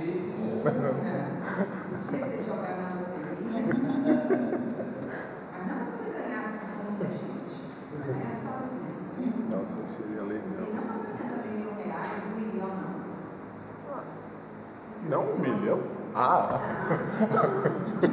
Sim. É. Chega jogar na loteria. Mas não porque ganhasse muita gente. Ganhar sozinho. Nossa, seria legal. E não mil reais, um milhão, não. Não um milhão? Ah!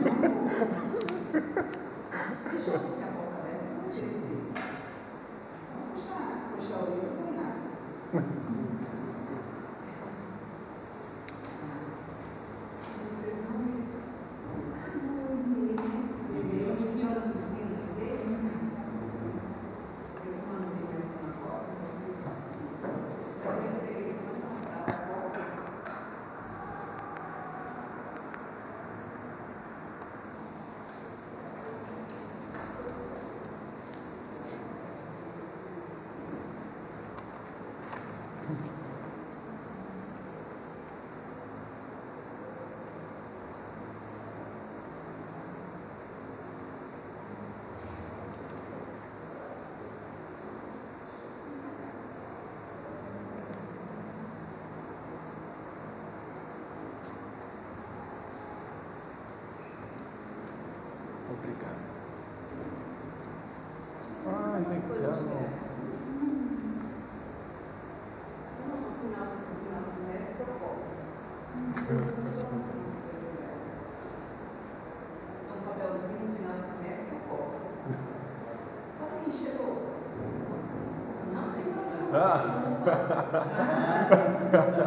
Ah.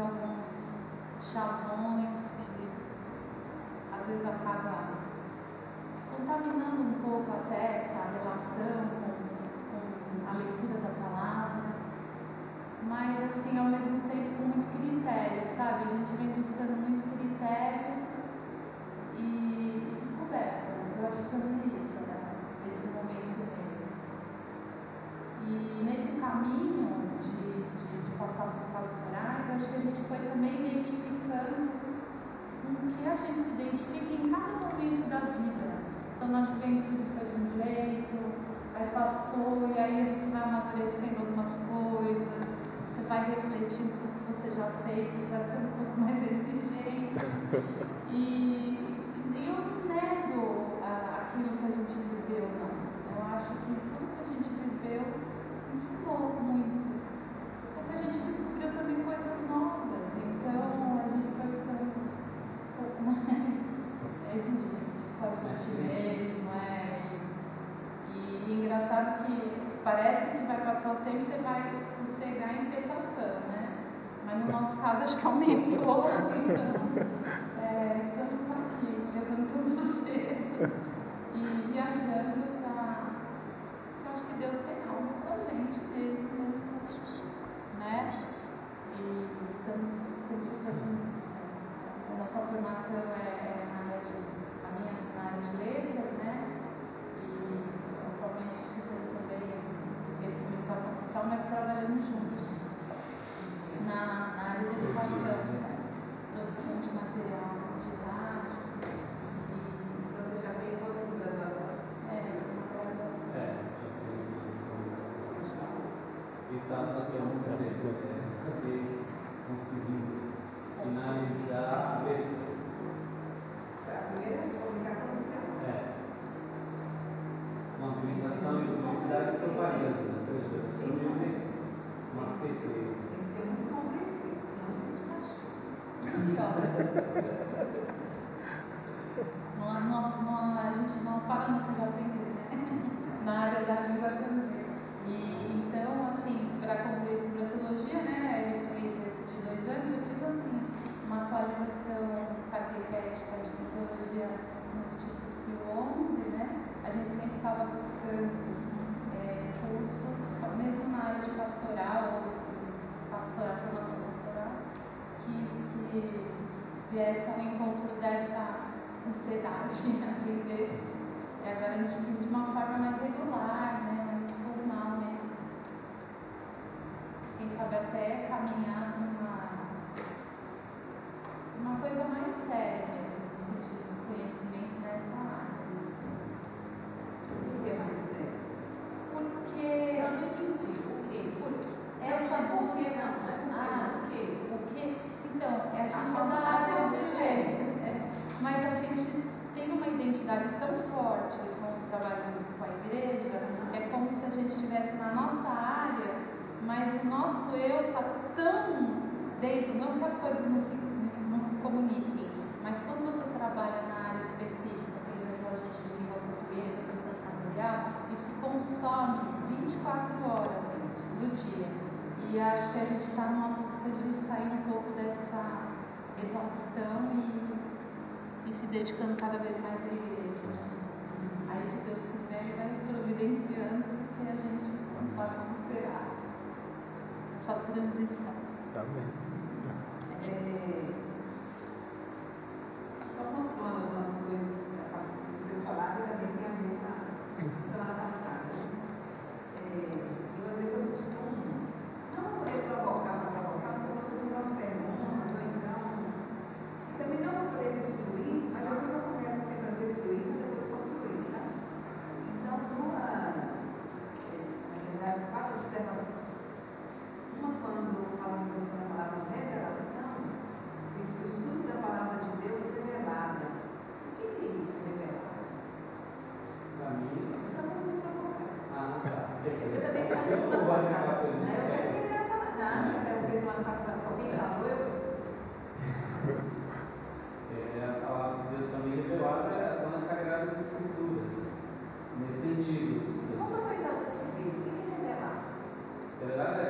alguns chavões que às vezes acaba contaminando um pouco até essa relação com, com a leitura da palavra, mas assim, ao mesmo tempo, com muito critério, sabe? A gente vem buscando muito viagem se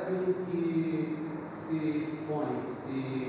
aquilo que se expõe, se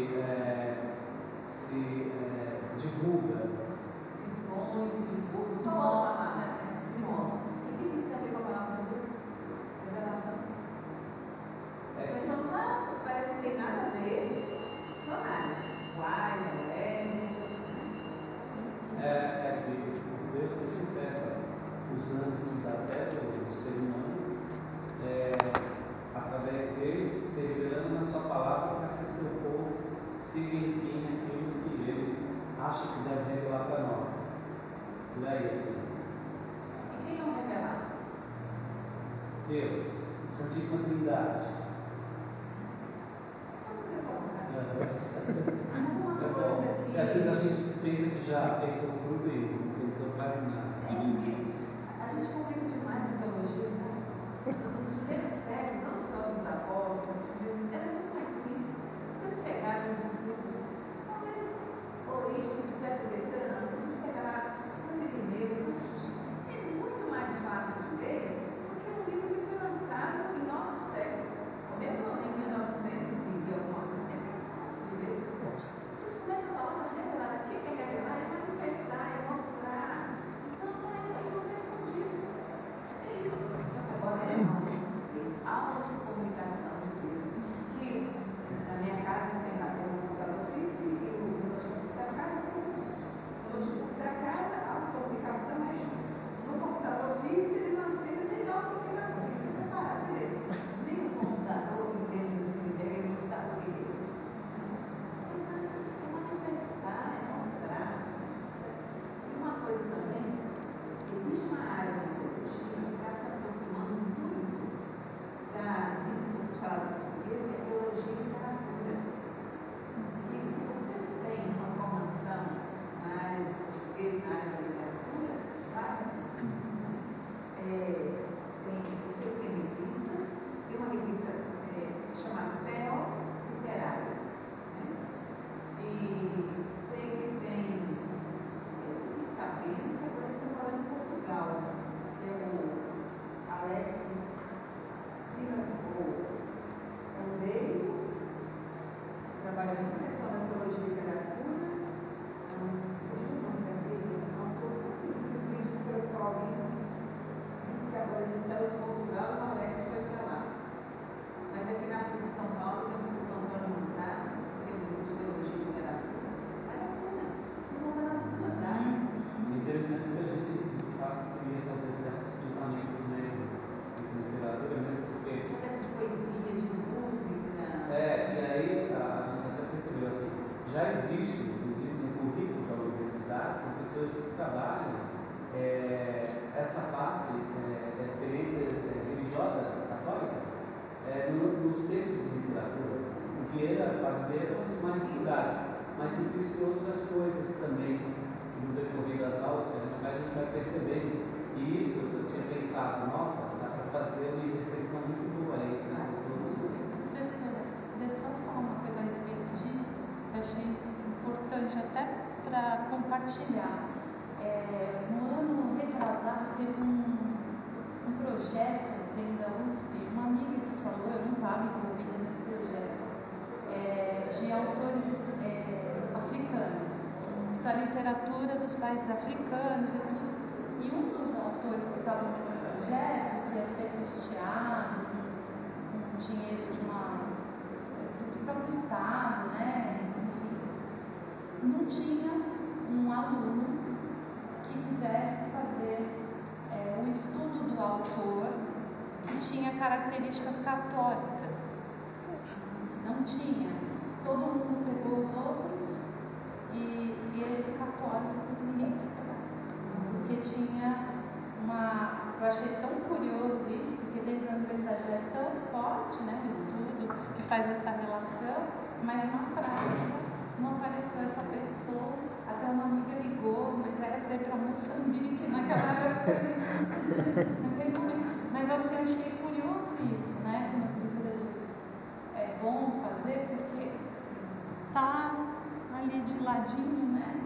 né?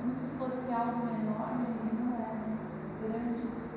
Como se fosse algo menor, ele não era grande.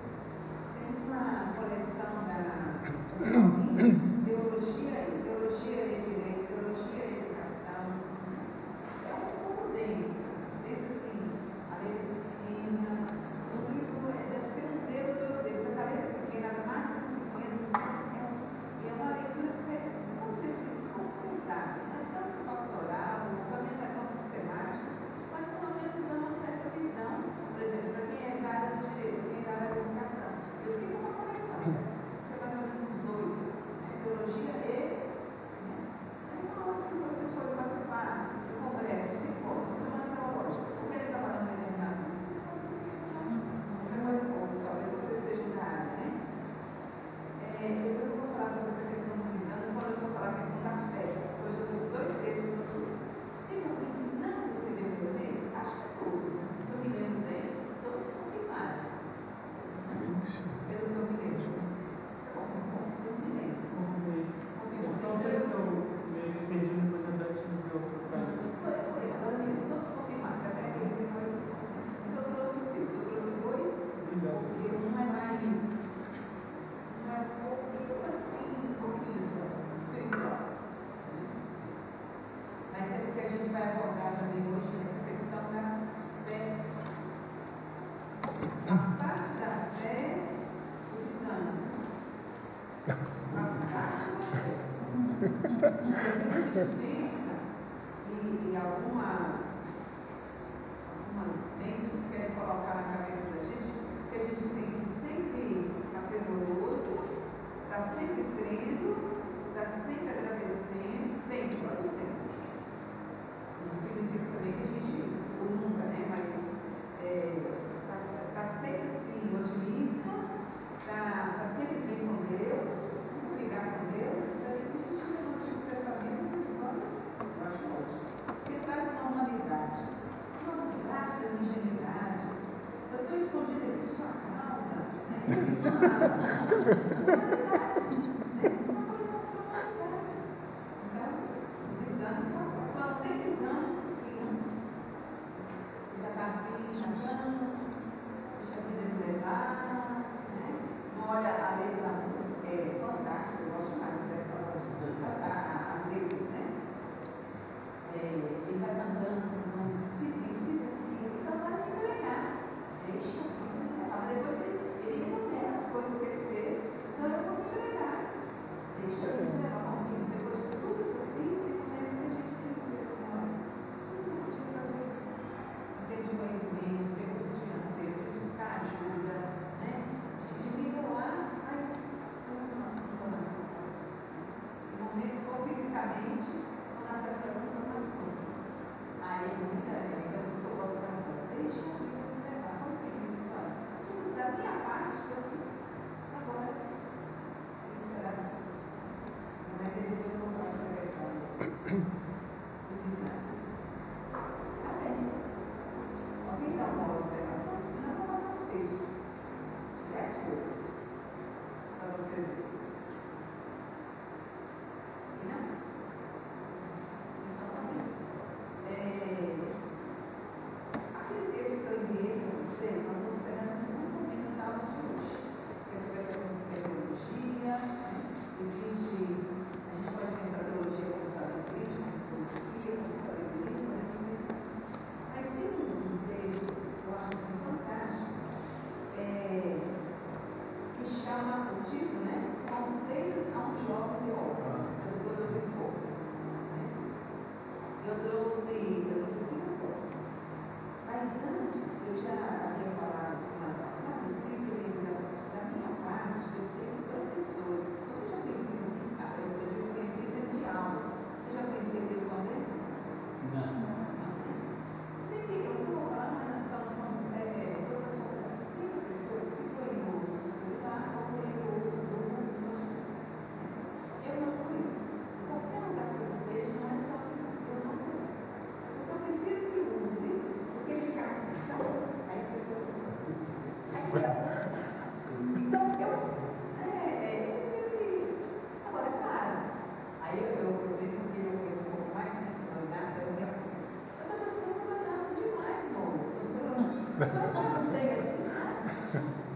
Não tão cega assim, né? sabe?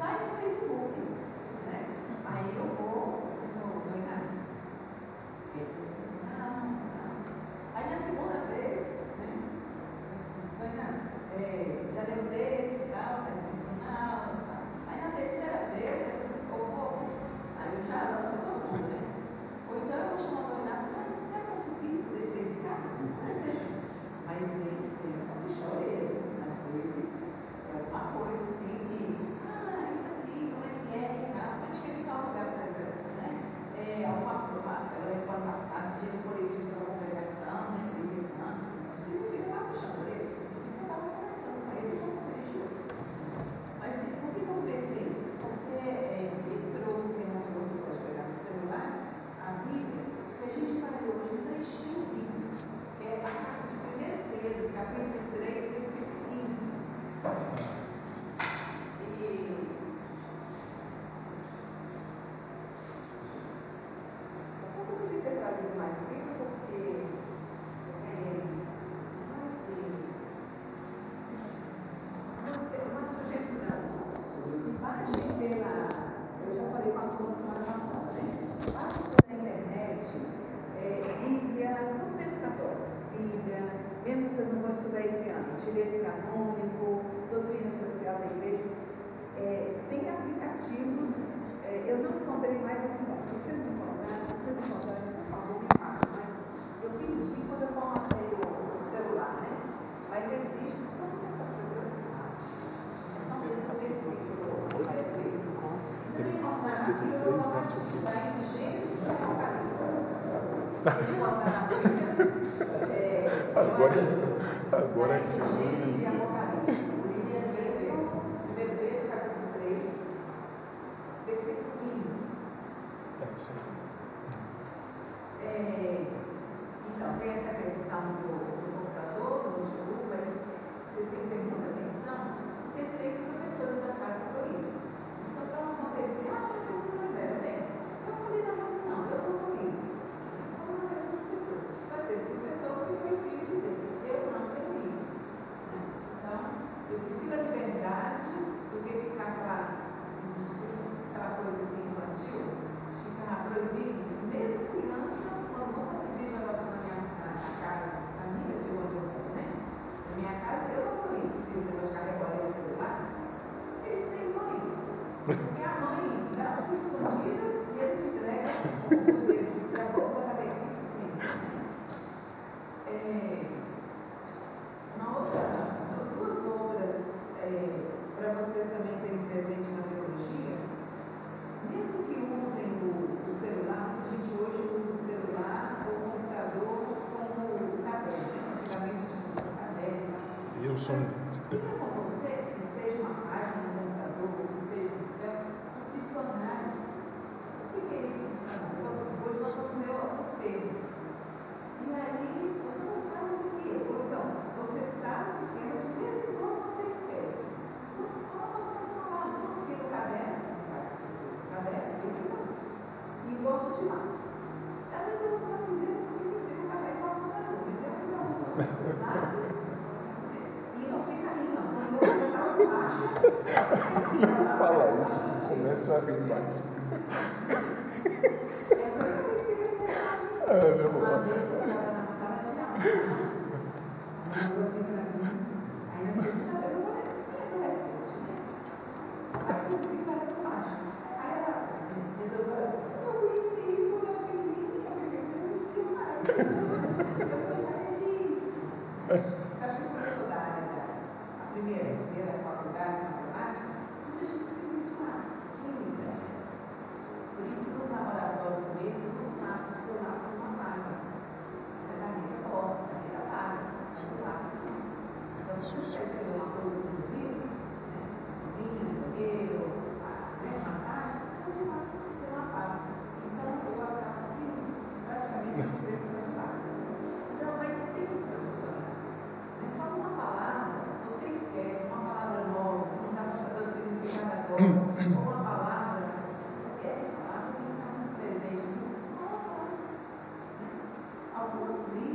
Alguns livros,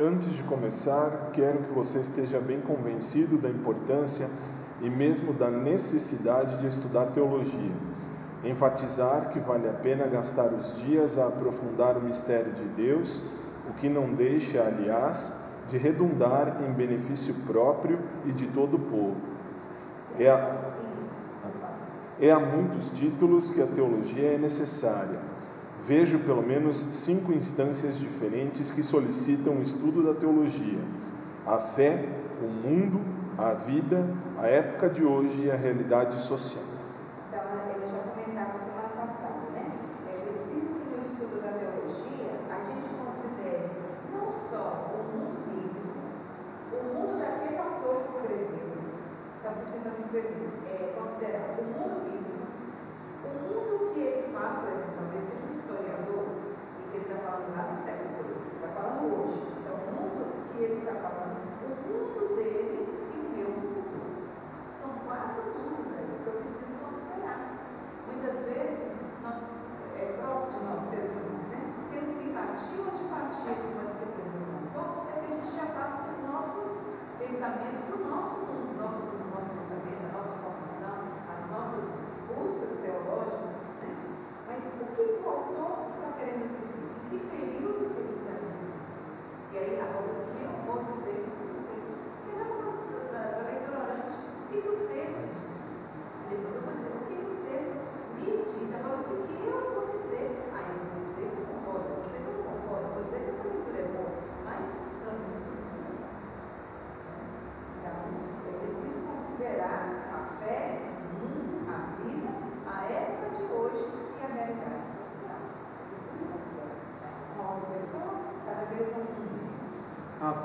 Antes de começar, quero que você esteja bem convencido da importância e mesmo da necessidade de estudar teologia. Enfatizar que vale a pena gastar os dias a aprofundar o mistério de Deus, o que não deixa, aliás, de redundar em benefício próprio e de todo o povo. É a... É a muitos títulos que a teologia é necessária, vejo pelo menos cinco instâncias diferentes que solicitam o estudo da teologia: a fé, o mundo, a vida, a época de hoje e a realidade social. Então, né, eu já comentava semana passada, né? É preciso que no estudo da teologia a gente considere não só o mundo bíblico, o mundo daquele autor que escreveu. Então, precisamos escrever, é, considerar o mundo bíblico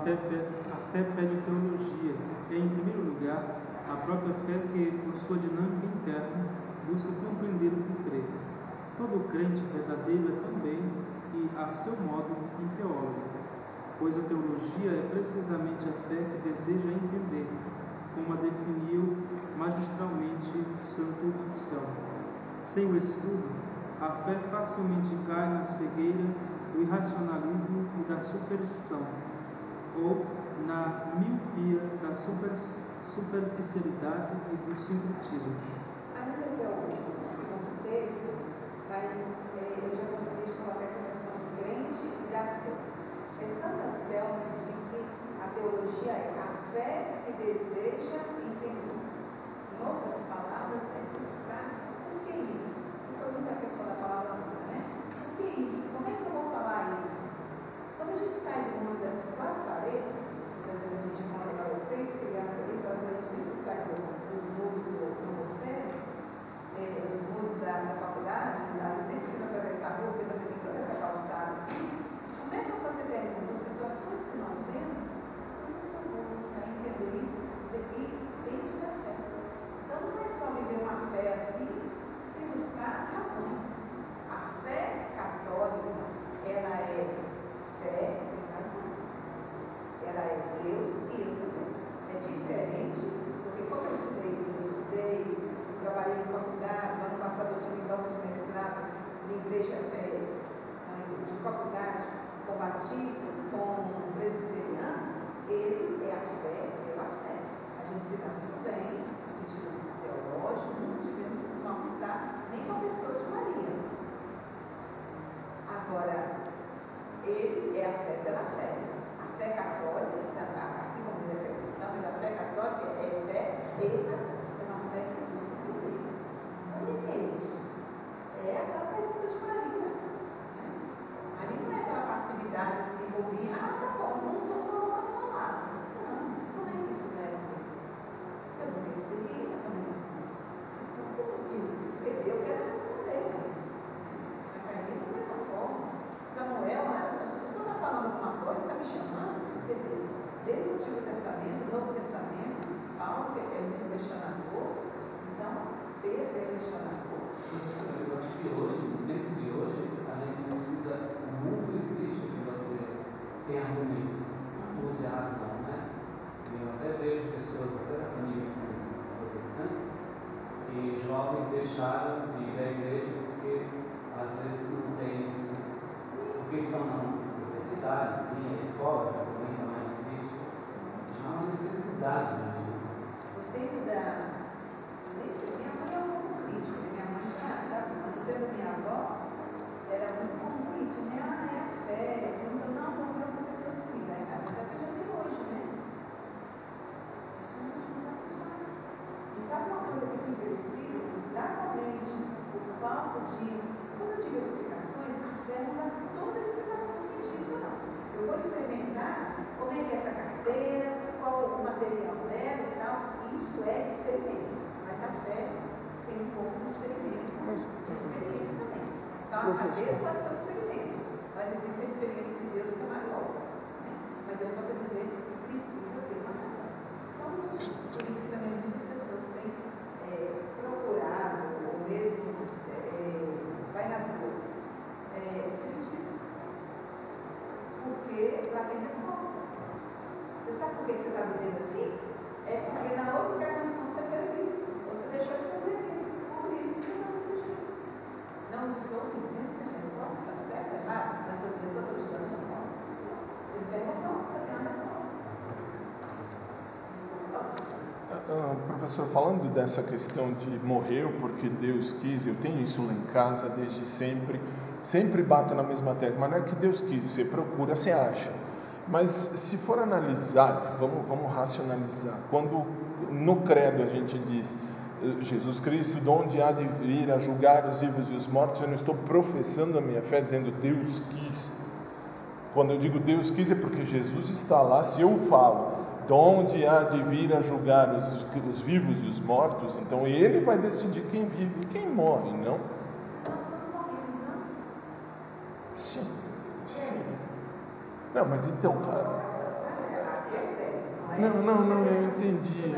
fé, a fé pede teologia, é, em primeiro lugar, a própria fé que, por sua dinâmica interna, busca compreender o que crê. Todo crente verdadeiro é também, e a seu modo, um teólogo, pois a teologia é precisamente a fé que deseja entender, como a definiu magistralmente Santo Anselmo. Sem o estudo, a fé facilmente cai na cegueira do irracionalismo e da superstição ou na miopia da super, superficialidade e do sincretismo. A religião, no segundo texto, vai ser. Mas a fé tem um pouco de experimento de experiência também. Então a cadeira pode ser um experimento, mas existe a experiência de Deus que é maior. Né? Mas é só para dizer que precisa. professor, falando dessa questão de morreu porque Deus quis, eu tenho isso lá em casa desde sempre, sempre bato na mesma tecla, mas não é que Deus quis, você procura, você acha. Mas se for analisar, vamos, vamos racionalizar, quando no credo a gente diz eh, Jesus Cristo, de onde há de vir a julgar os vivos e os mortos, eu não estou professando a minha fé dizendo Deus quis. Quando eu digo Deus quis é porque Jesus está lá, se eu falo onde há de vir a julgar os, os vivos e os mortos? Então ele vai decidir quem vive e quem morre, não? Sim, sim. Não, mas então, cara. Não, não, não, eu entendi.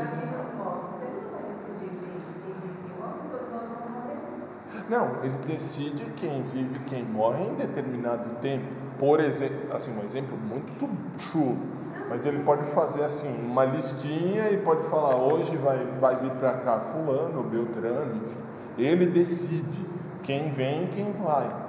Não, ele decide quem vive e quem morre em determinado tempo. Por exemplo, assim, um exemplo muito chulo mas ele pode fazer assim, uma listinha e pode falar, hoje vai, vai vir para cá fulano, Beltrano, enfim. Ele decide quem vem e quem vai.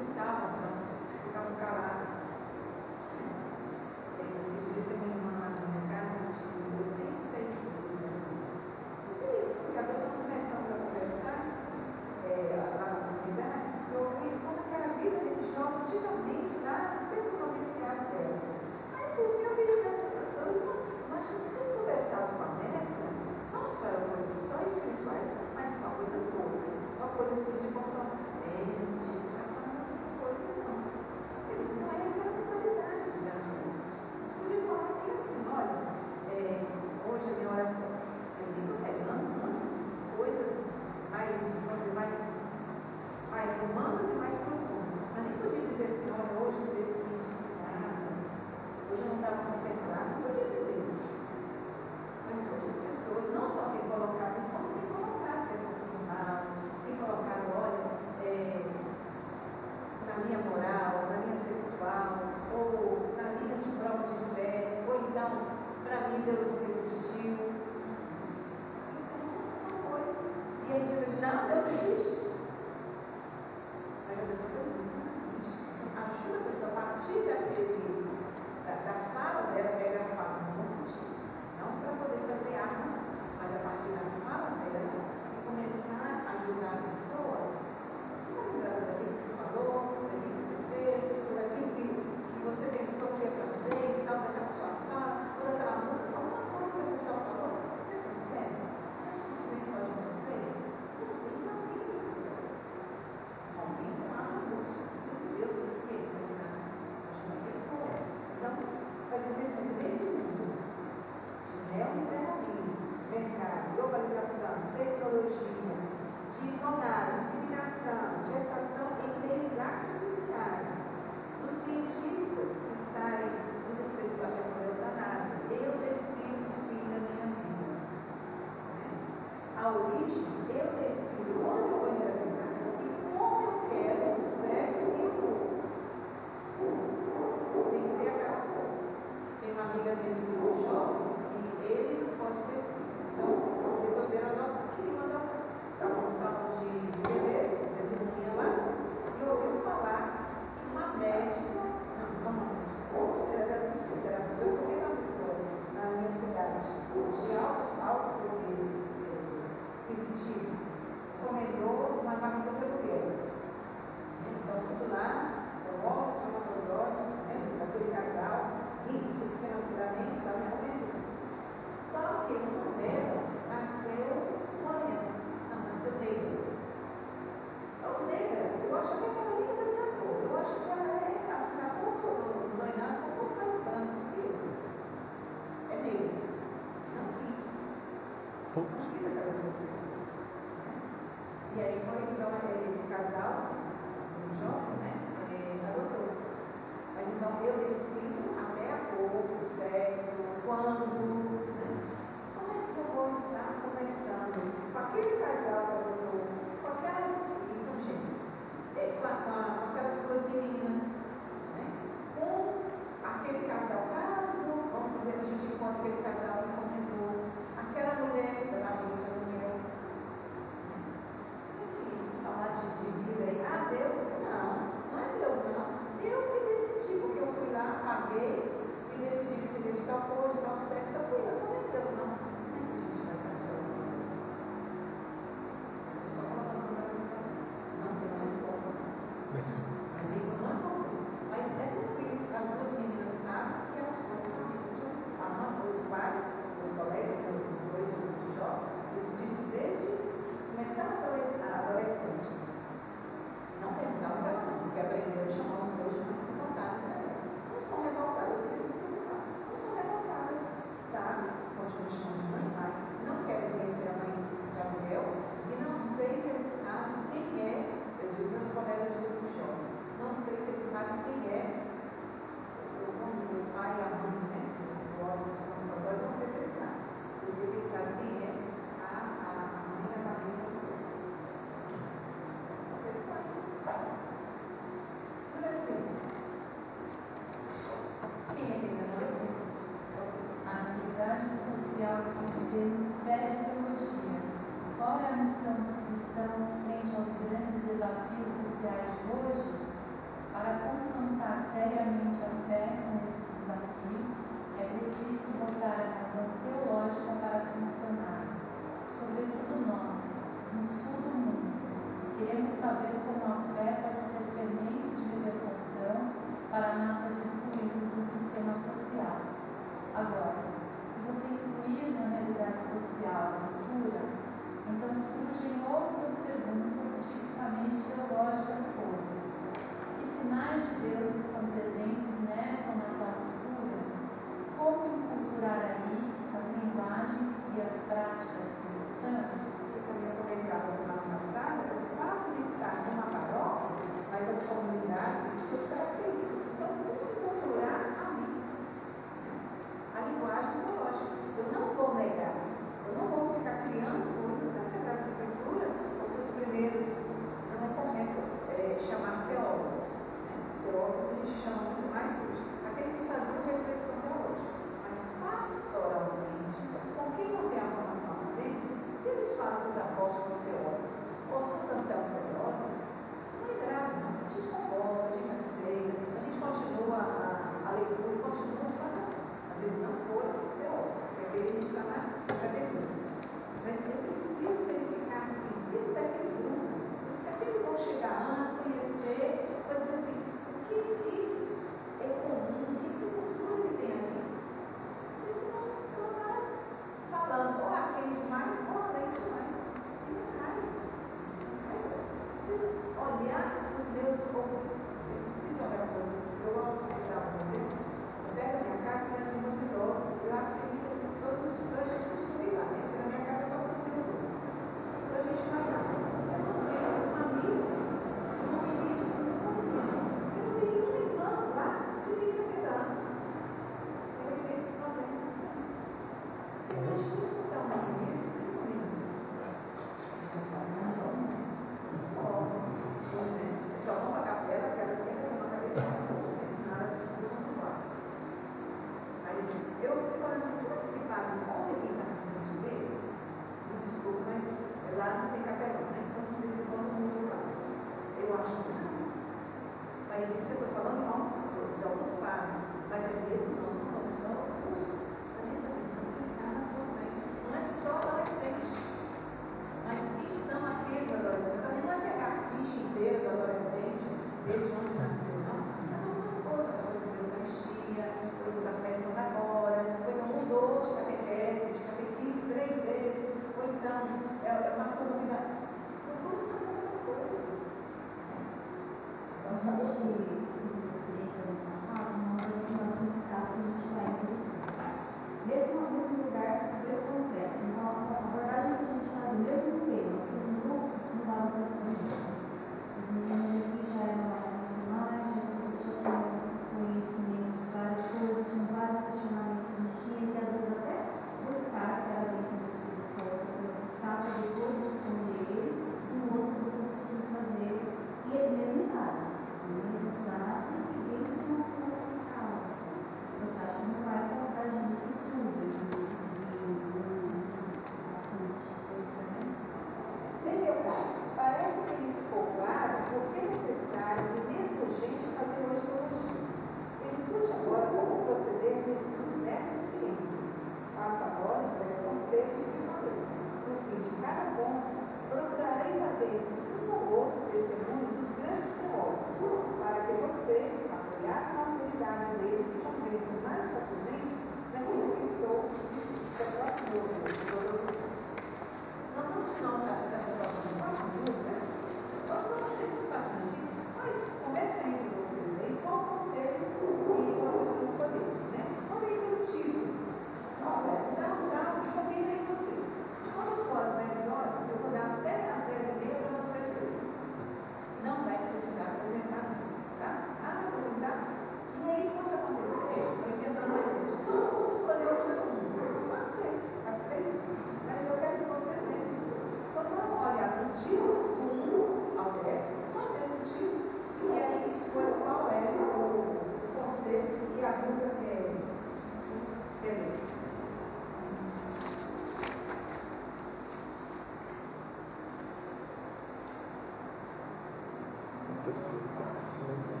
Terceiro parece legal.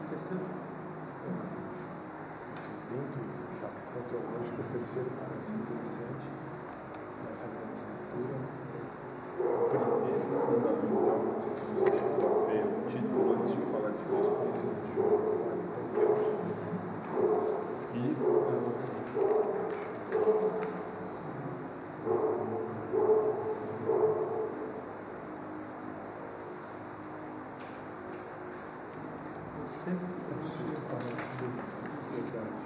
O terceiro? Dentro da questão teológica, o terceiro parece interessante. Nessa grande estrutura. O primeiro é fundamental, não sei se você chegou a ver o título antes de falar de Deus, conhecimento de Deus. E O sexto? o sexto parece verdade.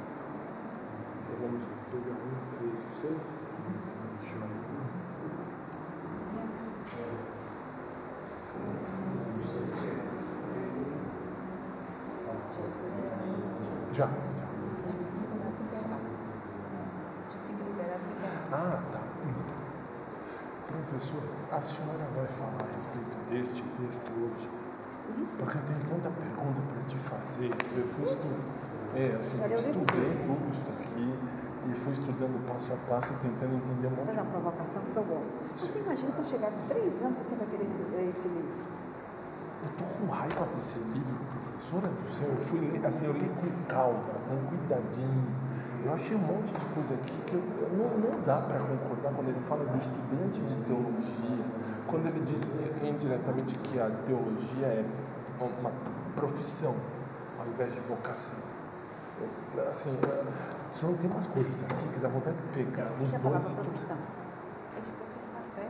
Então vamos pegar um, três, o seis. Já. Ah, tá. Professor, a senhora vai falar a respeito deste texto hoje? Isso. Porque eu tenho tanta pergunta para te fazer. Eu fui estudando. É, assim, eu estudei tudo isso aqui e fui estudando passo a passo e tentando entender um Vou monte fazer de uma provocação que eu gosto. Você imagina quando chegar três anos você vai querer esse, esse livro? Eu tô com raiva desse livro, professora do céu. Eu fui ler, assim, eu li com calma, com cuidadinho. Eu achei um monte de coisa aqui que eu, não, não dá para concordar quando ele fala do estudante de teologia, quando ele diz indiretamente que a teologia é uma profissão ao invés de vocação. Eu, Assim, só tem umas coisas aqui que dá vontade de pegar os é dois e profissão? É de professar fé.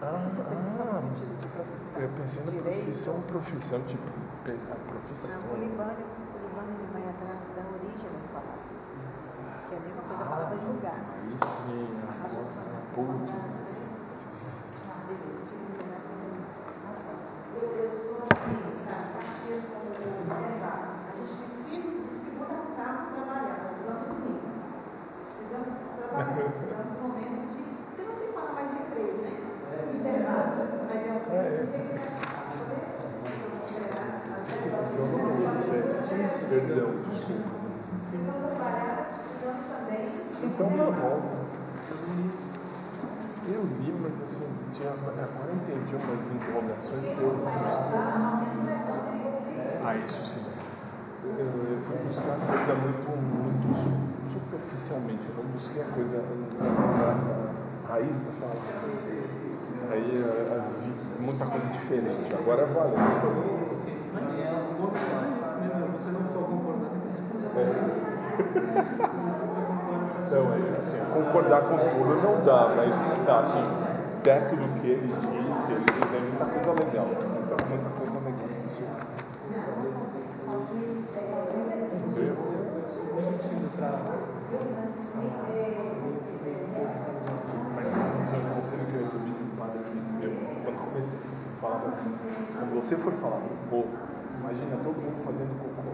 Ah, Você pensa só no ah, sentido de profissão. eu pensei na Direito. profissão, profissão, tipo, a profissão. Não, o Libânio, o Libânio ele vai atrás da origem das palavras. Que é a mesma coisa da palavra julgar. Aí sim, agora, putz, sim, sim, concordar com tudo não dá, mas tá assim, perto do que ele disse, ele diz muita coisa legal. Muita, muita coisa legal. Mas que eu recebi de um padre meu, quando comecei, falava assim, quando você for falar para o povo, imagina todo mundo fazendo cocô.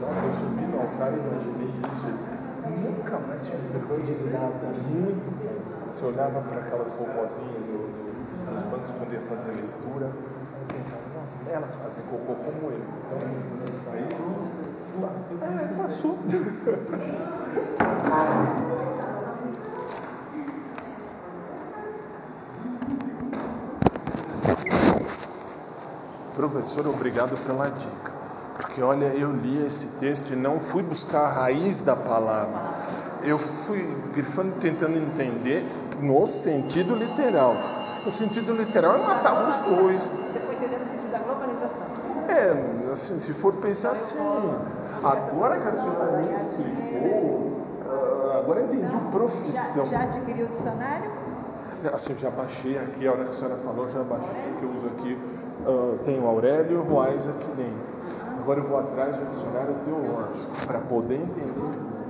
Nossa, eu subi no altar e imaginei isso. Nunca mais tive vergonha de nada. Muito. Você olhava para aquelas vovozinhas no- no- nos bancos quando ia fazer leitura, pensava, nossa, elas fazem cocô como eu. Então, aí, é, passou. Professor, obrigado pela dica. Porque olha, eu li esse texto e não fui buscar a raiz da palavra. Eu fui grifando, tentando entender no sentido literal. No sentido literal, eu matava os dois. Você foi entendendo o sentido da globalização. É, assim, se for pensar assim, agora que a senhora me explicou, ah, agora entendi o Já, profissão. já adquiriu o dicionário? Assim, já baixei aqui, a hora que a senhora falou, já baixei, que eu uso aqui, ah, tem o Aurélio Ruais aqui dentro. Agora eu vou atrás do dicionário teológico, para poder entender.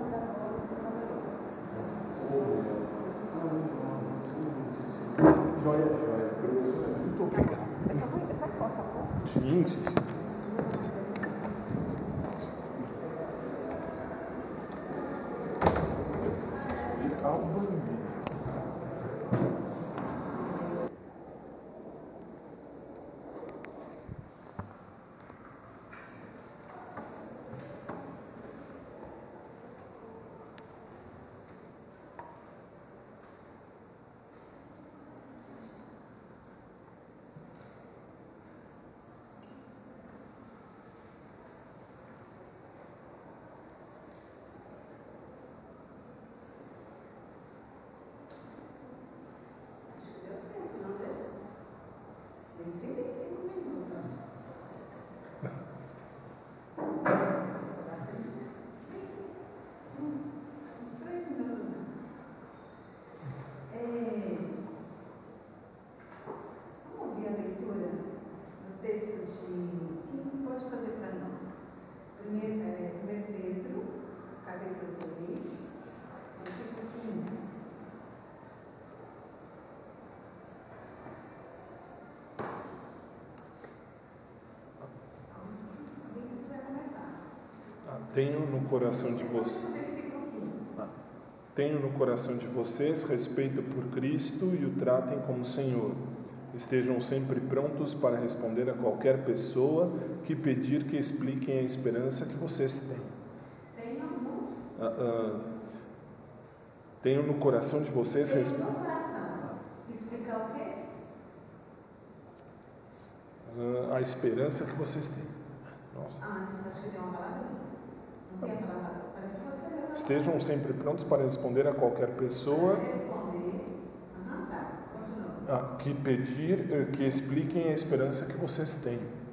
Tenho no coração de vocês. Tenho no coração de vocês respeito por Cristo e o tratem como Senhor. Estejam sempre prontos para responder a qualquer pessoa que pedir que expliquem a esperança que vocês têm. Tenho, ah, ah, no coração de vocês respeito. Explicar o quê? Ah, a esperança que vocês têm. Estejam sempre prontos para responder a qualquer pessoa ah, que pedir eh, que expliquem a esperança que vocês têm.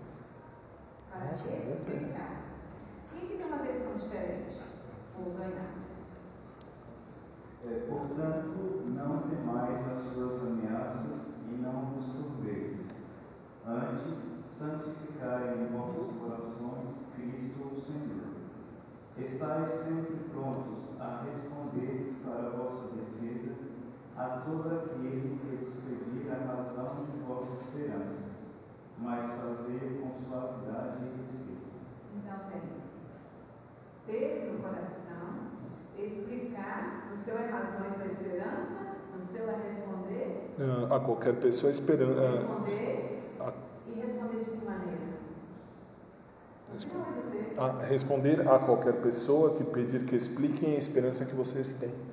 pessoa esperando. É, responder a, responder a qualquer pessoa que pedir que expliquem a esperança que vocês têm.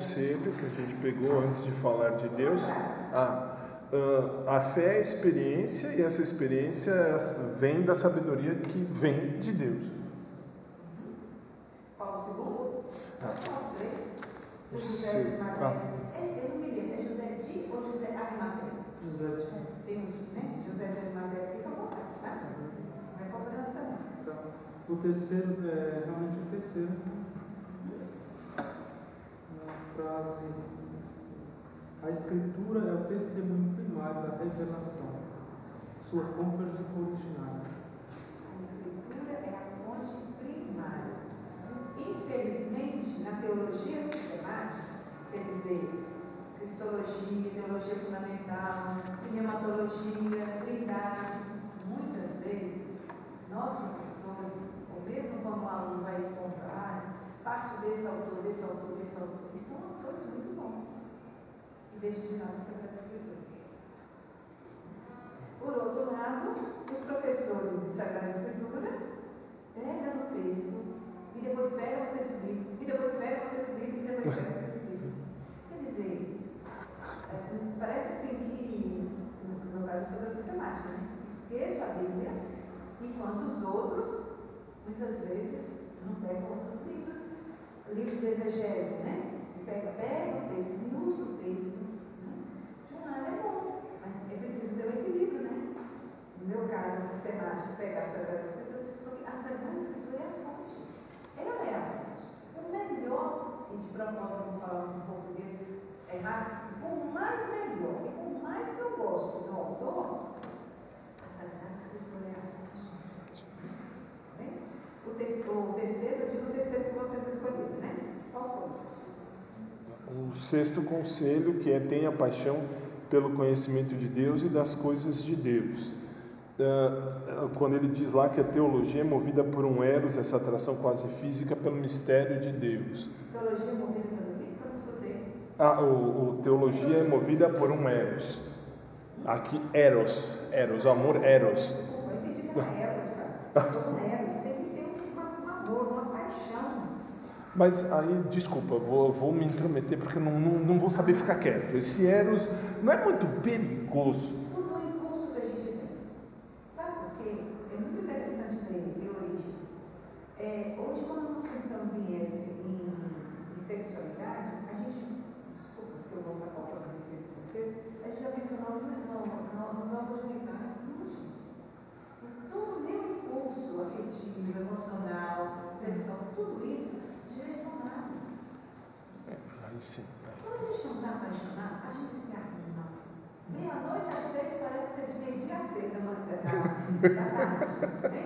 conselho que a gente pegou antes de falar de Deus. Ah, a fé é experiência e essa experiência é vem da sabedoria que vem de Deus. Paulo II? segundo? Tá. Ah. Três? Se José de Maria. Tá. É, eu não me lembro, é José de ou José de. É, tem um né? José de Arimatea fica à vontade, tá? Vai contando essa. Tá. O terceiro, é, realmente o terceiro frase. A Escritura é o testemunho primário da revelação, sua fonte originária. A Escritura é a fonte primária. Infelizmente, na teologia sistemática, quer dizer, cristologia, teologia fundamental, pneumatologia, trindade, muitas vezes, nós professores, ou mesmo quando o aluno vai expor parte desse autor, desse autor, desse autor. E são autores muito bons, E vez de lança para escrever. Por outro lado, os professores de Sagrada Escritura pegam o texto, e depois pegam o texto bíblico, e depois pegam o texto bíblico, e depois pegam o texto bíblico. Quer dizer, é, parece assim que, no meu caso, eu sou da sistemática, né? esqueço a Bíblia, enquanto os outros, muitas vezes, não pegam outros livros livro de exegese, né? Pega, pega o texto usa o texto. Né? De um lado é bom, mas é preciso ter o equilíbrio, né? No meu caso, a sistemática pega a Sagrada Escritura, porque a Sagrada Escritura é a fonte. Ela é a fonte. O melhor, e de propósito vou falar um português errado, por mais melhor e por mais que eu goste do autor, a Sagrada Escritura é a fonte. Tá? O, te- o terceiro, eu digo o terceiro que vocês escolheram? O sexto conselho, que é tenha paixão pelo conhecimento de Deus e das coisas de Deus. Ah, Quando ele diz lá que a teologia é movida por um eros, essa atração quase física, pelo mistério de Deus. Teologia movida pelo quê? Eu não escutei. Ah, o, o teologia é movida por um eros. Aqui, eros, eros, amor eros. Eu entendi que era Eros, sabe? Um Eros, tem que ter um amor, uma. Mas aí, desculpa, vou, vou me intrometer porque eu não, não, vou saber ficar quieto. Esse eros não é muito perigoso. Tudo o impulso que a gente tem. Sabe por quê? É muito interessante ler, ler Origens. É, hoje, quando nós pensamos em Eros, em, em sexualidade, a gente, desculpa se eu vou estar a respeito de vocês, a gente já pensa no, no, no, nos órgãos genitais. Não, gente. É todo o meu impulso afetivo, emocional, sexual, tudo isso sim. Quando a gente não está apaixonado, a gente se arruma. Meia-noite às seis parece ser de meio-dia às seis da manhã da, da tarde. Né?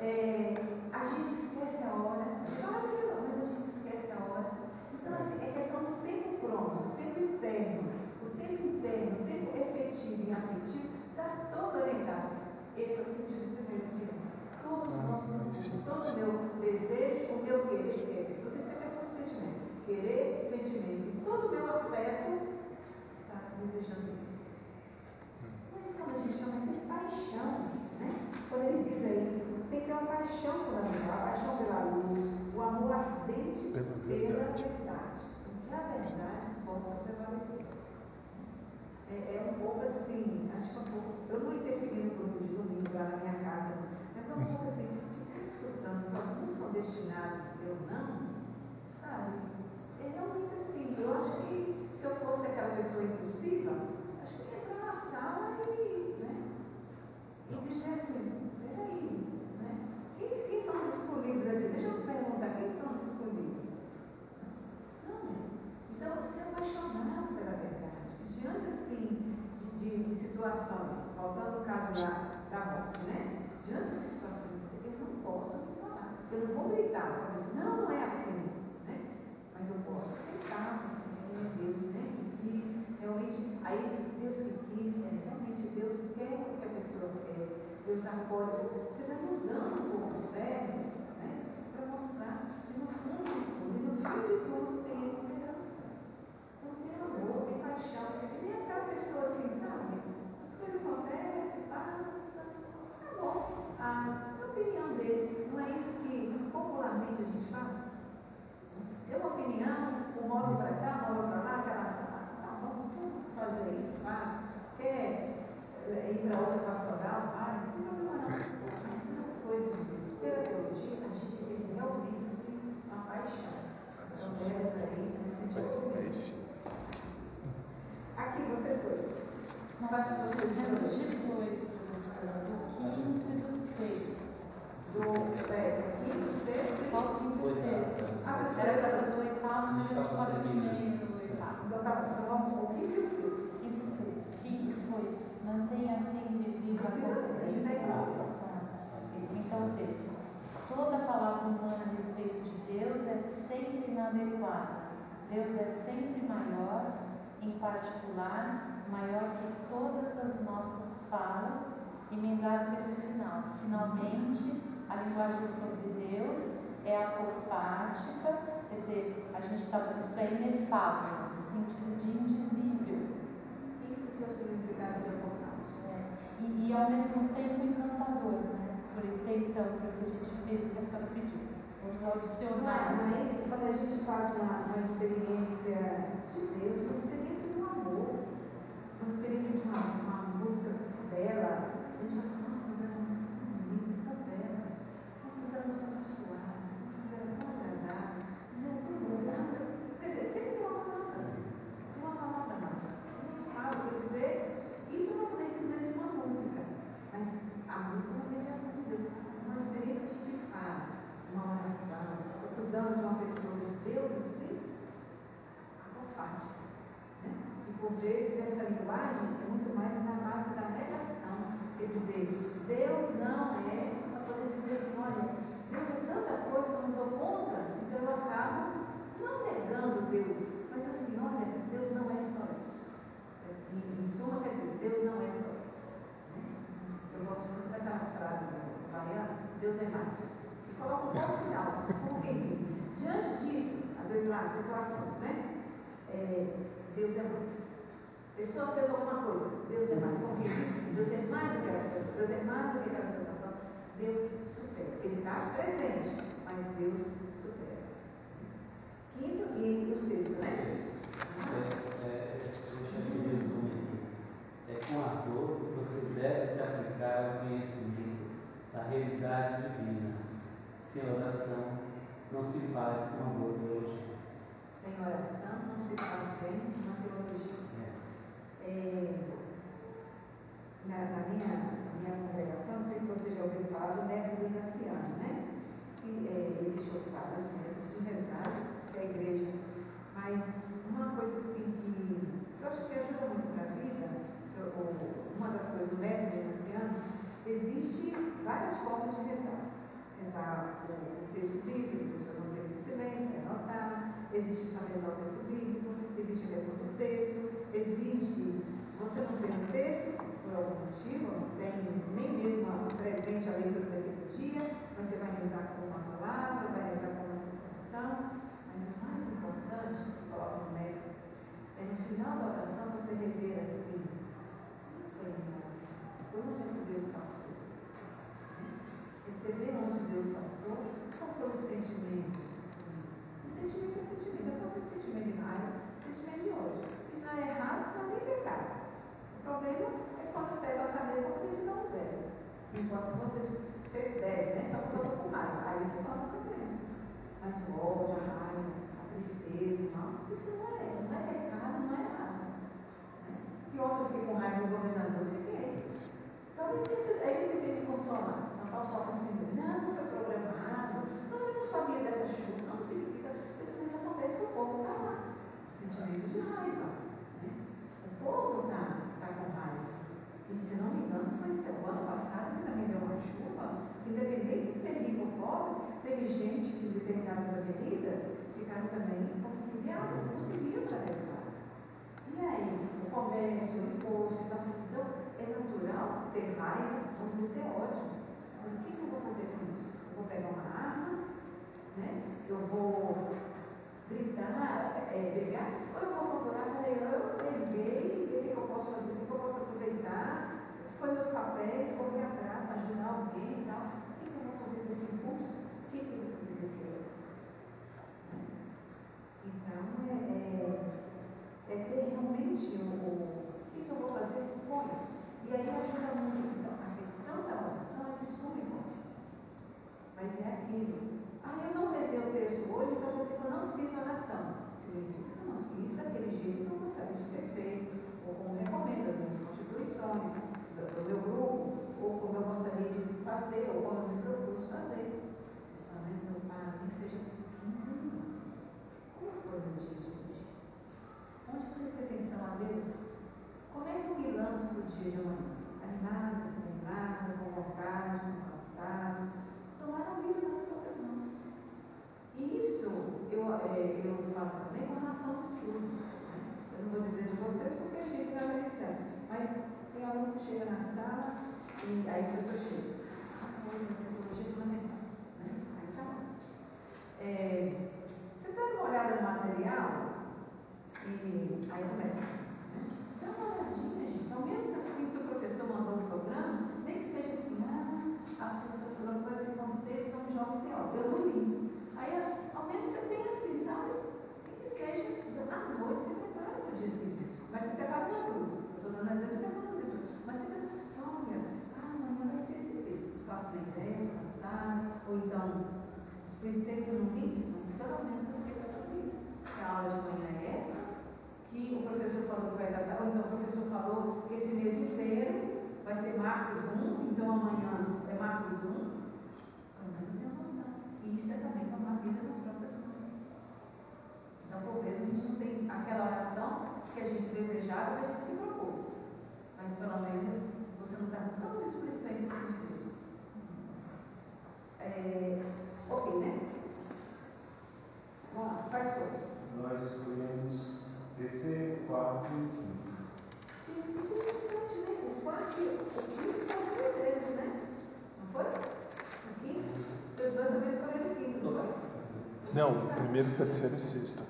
É, a gente esquece a hora. Aquilo, mas a gente esquece a hora. Então, assim, é questão do tempo cronos, o tempo externo, o tempo interno, o tempo efetivo e afetivo, está todo orientado. Esse é o sentido primeiro de Deus. Todos os nossos impulsos, todo o meu desejo, o meu querer, querer. Tudo isso é questão do sentimento. Querer, sentimento. Todo o meu afeto está desejando isso. Mas quando a gente chama de paixão, né? Quando ele diz aí, tem que ter uma paixão fundamental, a paixão pela luz, o amor ardente Pela verdade. Que a verdade possa prevalecer. É, é um pouco assim, acho que é um pouco, eu não interferi no grupo de domingo lá na minha casa, mas é um pouco assim, ficar escutando que alguns são destinados, eu não, Não, primeiro, terceiro e sexto.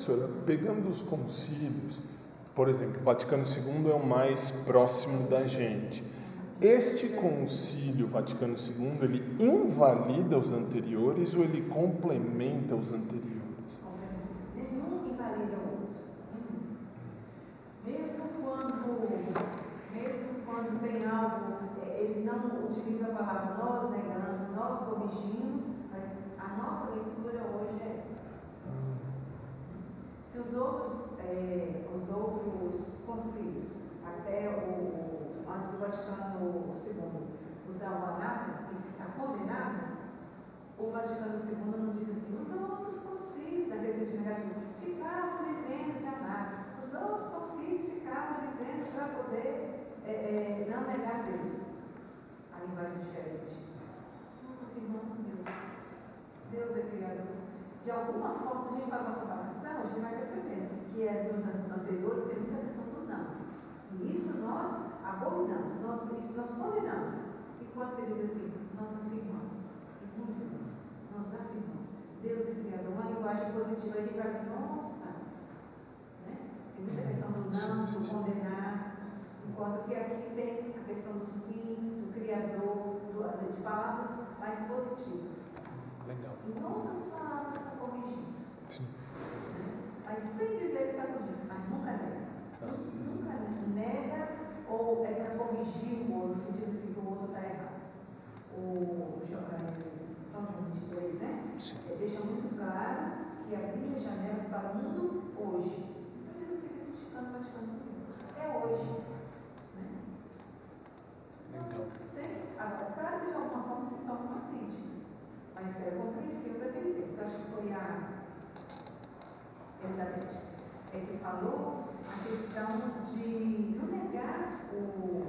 Professora, pegando os concílios, por exemplo, Vaticano II é o mais próximo da gente. Este concílio Vaticano II, ele invalida os anteriores ou ele complementa os anteriores? Nenhum invalida o outro. Nenhum. Mesmo quando, mesmo quando tem algo, eh, eles não utilizam a palavra nós negamos, nós corrigimos, mas a nossa leitura hoje é os outros, eh, os outros concílios, até o, antes do Vaticano II, usar o anátema, isso está condenado, o Vaticano II não diz assim, os outros concílios, naquele sentido negativo, ficavam dizendo de anátema, os outros concílios ficavam dizendo para poder eh, eh, não negar Deus. A linguagem é diferente. Nós afirmamos Deus. Deus é criador. De alguma forma, se a gente faz uma comparação, a gente vai percebendo que é nos anos anteriores tem muita questão do não. E isso nós abominamos, nós, isso nós condenamos. Enquanto ele diz assim, nós afirmamos. E muito isso, nós afirmamos. Deus é criador, uma linguagem positiva. A gente vai nossa, né? tem muita questão do não, do condenar. Enquanto que aqui tem a questão do sim, do criador, do, de palavras mais positivas. Legal. Em outras palavras, está corrigindo. Sim. Mas sem dizer que está corrigindo, mas nunca nega. Nunca nega ou é para corrigir o outro, no sentido assim que o outro está errado. O eh, São João 23, né? Eh, deixa muito claro que abrir as janelas para o mundo hoje. Então ele não fica criticando o Vaticano I. É hoje. Né? Legal. Sem, agora, claro que de alguma forma se torna uma mas era compreensível daquele tempo. Eu acho que foi a Elizabeth é que falou a questão de não negar o,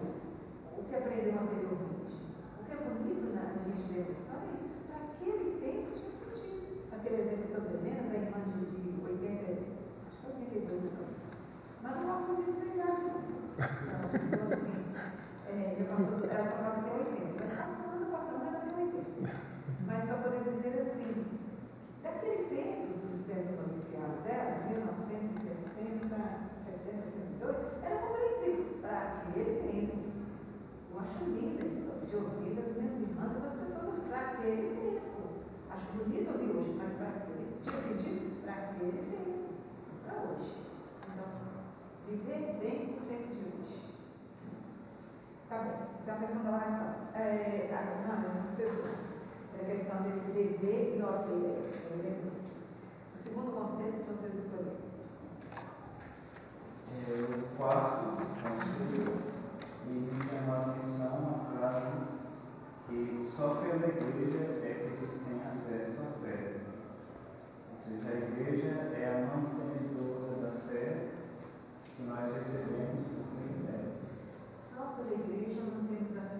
o que aprendeu anteriormente. O que é bonito na, gente ver isso. Naquele tempo tinha sentido. Aquele exemplo que eu dei, né, da irmã de, de 80, acho que 82 anos. Mas não gosto muito dessa idade. As pessoas que é, já passou, ela só prova ter 80, Mas para poder dizer assim, daquele tempo, do tempo noviciado dela, 1960, 60, 62, era compreensível para aquele tempo. Eu acho linda história de ouvir das minhas irmãs e das pessoas para aquele tempo. Acho bonito ouvir hoje, mas para aquele tinha sentido para aquele tempo, não para hoje. Então, viver bem o tempo de hoje. Tá bom. Então, a questão da oração. É, não, é vocês dois. É a questão desse dever e ordem. é, dever. O segundo conceito que vocês escolheram. É, o quarto conselho, ele me chamou a atenção uma frase que só pela igreja é que se tem acesso à fé. Ou seja, a igreja é a mantenedora da fé que nós recebemos por meio dela. Só pela igreja não temos a fé.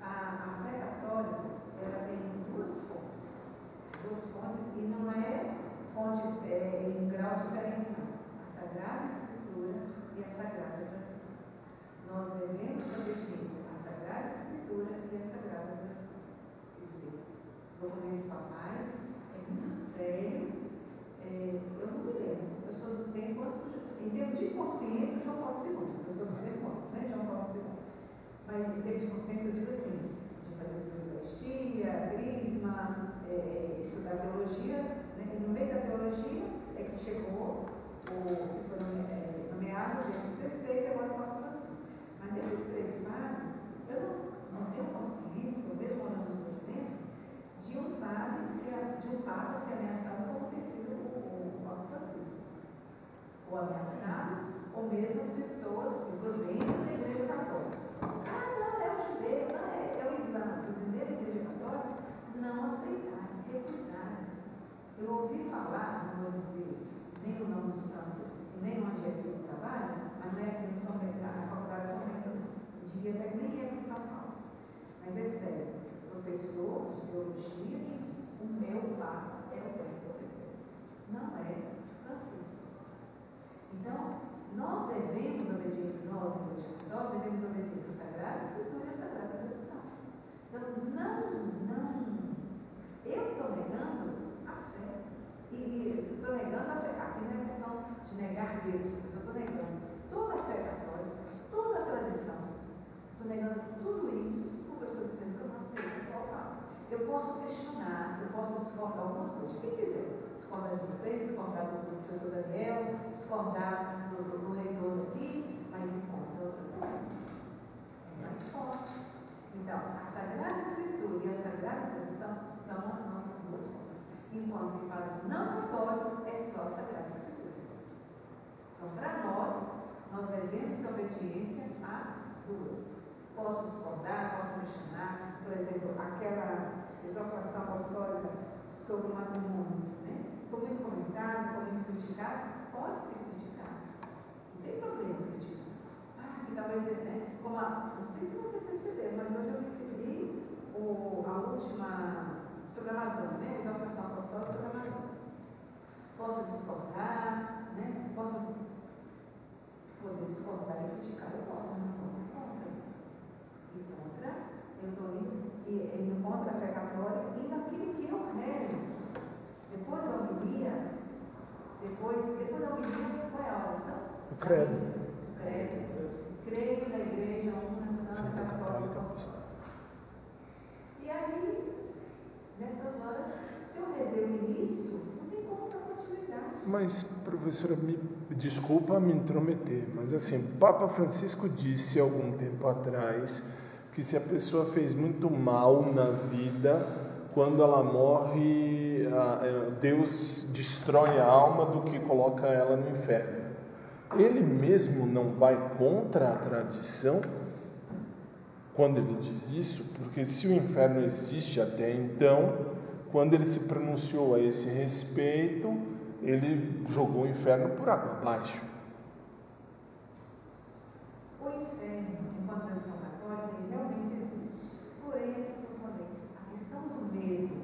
A, a fé católica, ela tem duas fontes. Duas e não é fonte é, em graus diferentes, não. A Sagrada Escritura e a Sagrada Tradição. Nós devemos obediência à Sagrada Escritura e à Sagrada Tradição. Quer dizer, os documentos papais é muito sério. É, eu não me lembro, eu sou do tempo em termos de consciência, João Paulo II, eu sou do tempo antes, né, João Paulo II. Mas em termos de consciência, eu digo assim, de fazer Eucaristia, Crisma, é, estudar teologia, né, e no meio da teologia é que chegou o que foi é, nomeado dia 16 e agora o Papa Francisco. Mas nesses três padres, eu não, não tenho consciência, mesmo olhando os documentos, de um padre, de um Papa ser ameaçado como ter sido o, o Papa Francisco ou ameaçado, ou mesmo as pessoas desobedientes da Igreja Católica. Ah, não, é o judeu, não, é, é o Islã. Dizer, dentro da Igreja Católica, não aceitaram. Eu ouvi falar, não vou dizer nem o nome do santo, nem onde é que eu trabalho, mas não é aqui no São na Faculdade de São Bento, não. Diria até que nem é aqui em São Paulo. Mas é sério, professor de teologia me diz, o meu Papa é o Bento XVI. Não é Francisco. Então, nós devemos obediência, nós, na Igreja Católica, devemos obediência Sagrada Escritura e Sagrada Tradição. Então, não, não, eu estou negando Deus. Eu estou negando a fé. Aqui não é questão de negar Deus, mas eu estou negando toda a fé católica, toda a tradição. Estou negando tudo isso porque eu estou dizendo que eu não aceito qual. Eu posso questionar, eu posso discordar algumas coisas quem quiser. Discordar de você, discordar do professor Daniel, discordar do, do, do reitor daqui, mas encontra outra coisa. É mais forte. Então, a Sagrada Escritura e a Sagrada Tradição são as nossas enquanto que para os não católicos é só a Sagrada Escritura. Então, para nós, nós devemos ter obediência às duas. Posso discordar, posso questionar, por exemplo, aquela exortação apostólica sobre o matrimônio, né? Foi muito comentado, foi muito criticado, pode ser criticado. Não tem problema criticar. Ah, que talvez, né? Como a, não sei se vocês receberam, mas hoje eu recebi o, a última sobre a Amazônia, né? Exaltação apostólica sobre a Amazônia. Posso discordar, né? Posso poder discordar e criticar, eu posso, mas não posso ir contra. E contra, eu estou indo, indo contra a fé católica e naquilo que eu rezo. Depois da homilia, depois, depois da homilia, qual é a oração? O credo. Creio na igreja, uma santa, Santa católica, Católica apostólica. E aí, nessas horas, se eu rezei o início, não tem como dar continuidade. Mas, professora, me desculpa me intrometer, mas assim, Papa Francisco disse algum tempo atrás que se a pessoa fez muito mal na vida, quando ela morre, é, Deus destrói a alma do que coloca ela no inferno. Ele mesmo não vai contra a tradição quando ele diz isso, porque se o inferno existe até então, quando ele se pronunciou a esse respeito, ele jogou o inferno por água abaixo. O inferno, enquanto tradição católica, ele realmente existe. Porém, é o que eu falei, a questão do medo,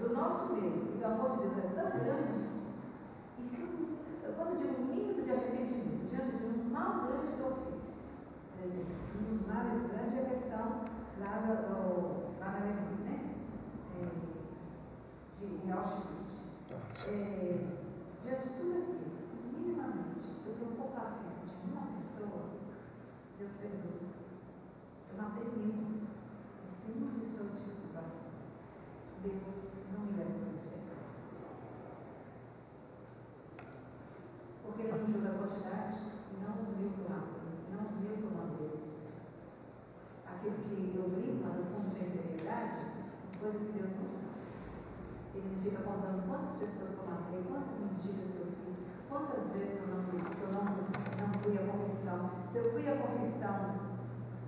do, nosso medo e do amor de Deus é tão grande, eu, quando digo um mínimo de arrependimento diante de um mal grande que eu fiz, por exemplo, um dos males grandes é a questão lá, do, lá na né? É, de, Auschwitz. É, diante de tudo aquilo, se minimamente eu tenho complacência de uma pessoa, Deus perdoa. Eu matei mil. E se uma pessoa eu tive complacência, Deus não me leva para o inferno. Porque Ele não julga a quantidade e não os mil matei, e não os mil que eu mandei. Aquilo que eu brinco, no fundo tem seriedade, coisa que Deus não sabe. Fica contando quantas pessoas que eu matei, quantas mentiras que eu fiz, quantas vezes que eu não fui, que eu não, não fui à confissão. Se eu fui à confissão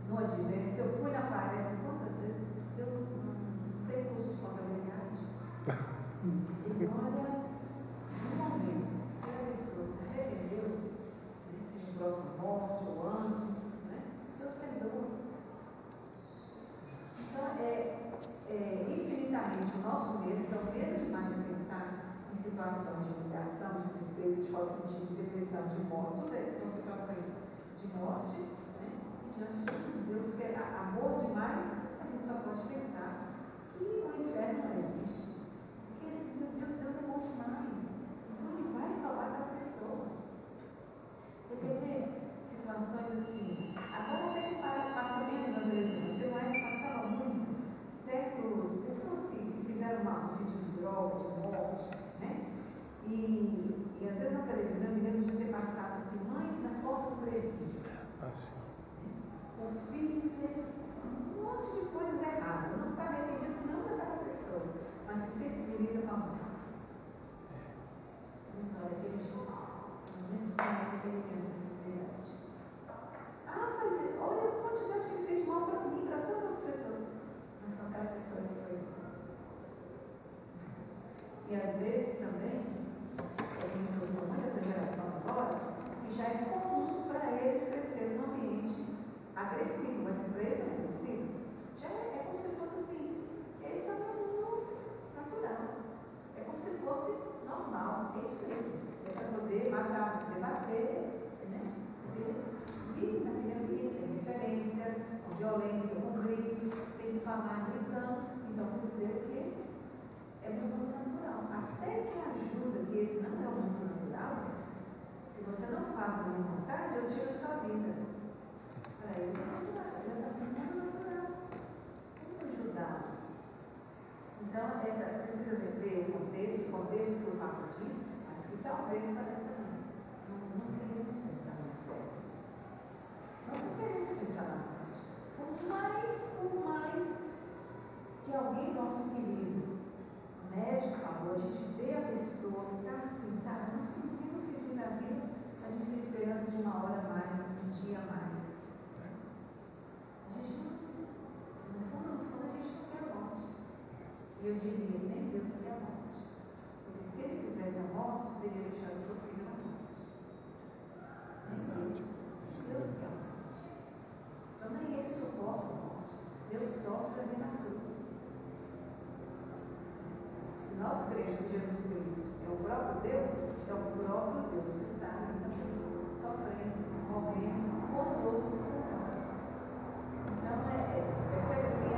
no advento, se eu fui na palestra, quantas vezes Deus não, não, tem curso de contabilidade. Ele olha no momento, se a pessoa se arrependeu, né, seja próximo à morte ou antes, né, Deus perdoa. Então, é, é, infinitamente o nosso medo, que é o medo demais de pensar em situações de humilhação, de tristeza, de falta de depressão, de tudo isso são situações de morte, né? Diante de Deus que é amor demais, a gente só pode pensar que o inferno não existe. Porque assim, meu Deus, Deus é bom demais. Então ele vai salvar cada pessoa. Você quer ver situações assim? Agora até que pa- passa menos na televisão, mas eu ainda passava muito certos pessoas que, que fizeram mal no sentido de droga, de morte, né? E, e às vezes na televisão me lembro de ter passado assim, mães na porta do presídio. Assim. O filho fez um monte de coisas erradas, não está arrependido não daquelas pessoas, mas se sensibiliza com a mãe. Vamos olha, aquele difícil. Pelo menos comigo ele tem essa sensibilidade. Ah, mas olha a quantidade que ele fez de mal para mim, para tantas pessoas. Mas com aquela pessoa ele foi. E às vezes também, eu tenho muito essa geração que já é comum para eles crescer num ambiente agressivo, mas para eles não é agressivo. Já é, é como se fosse assim, eles são um mundo natural. É como se fosse normal, é isso mesmo. É para poder matar, debater, né? Porque vive naquele ambiente sem referência, com violência, com gritos, tem que falar gritando. Então quer dizer o quê? É um mundo natural. Até que ajuda, que esse não é um mundo se você não faz a minha vontade, eu tiro a sua vida. Para eles é natural, já está sendo natural. Como ajudá-los? Então, essa, precisa ver, o contexto, o contexto que o Papa diz, mas que talvez está linha. Nós não queremos pensar no inferno. Nós não queremos pensar na morte. Por mais, por mais que alguém nosso querido, médico, esperança de uma hora a mais, um dia a mais. A gente não, no fundo, no fundo, a gente não quer a morte. E eu diria, nem Deus quer a morte. Porque se ele quisesse a morte, teria deixado seu filho na morte. Nem Deus. Deus quer a morte. Então nem ele suporta a morte. Deus sofre ali na cruz. Se nós cremos que Jesus Cristo é o próprio Deus, é o próprio Deus que está ali sofrendo, morrendo conosco por nós. Então, é, é, assim,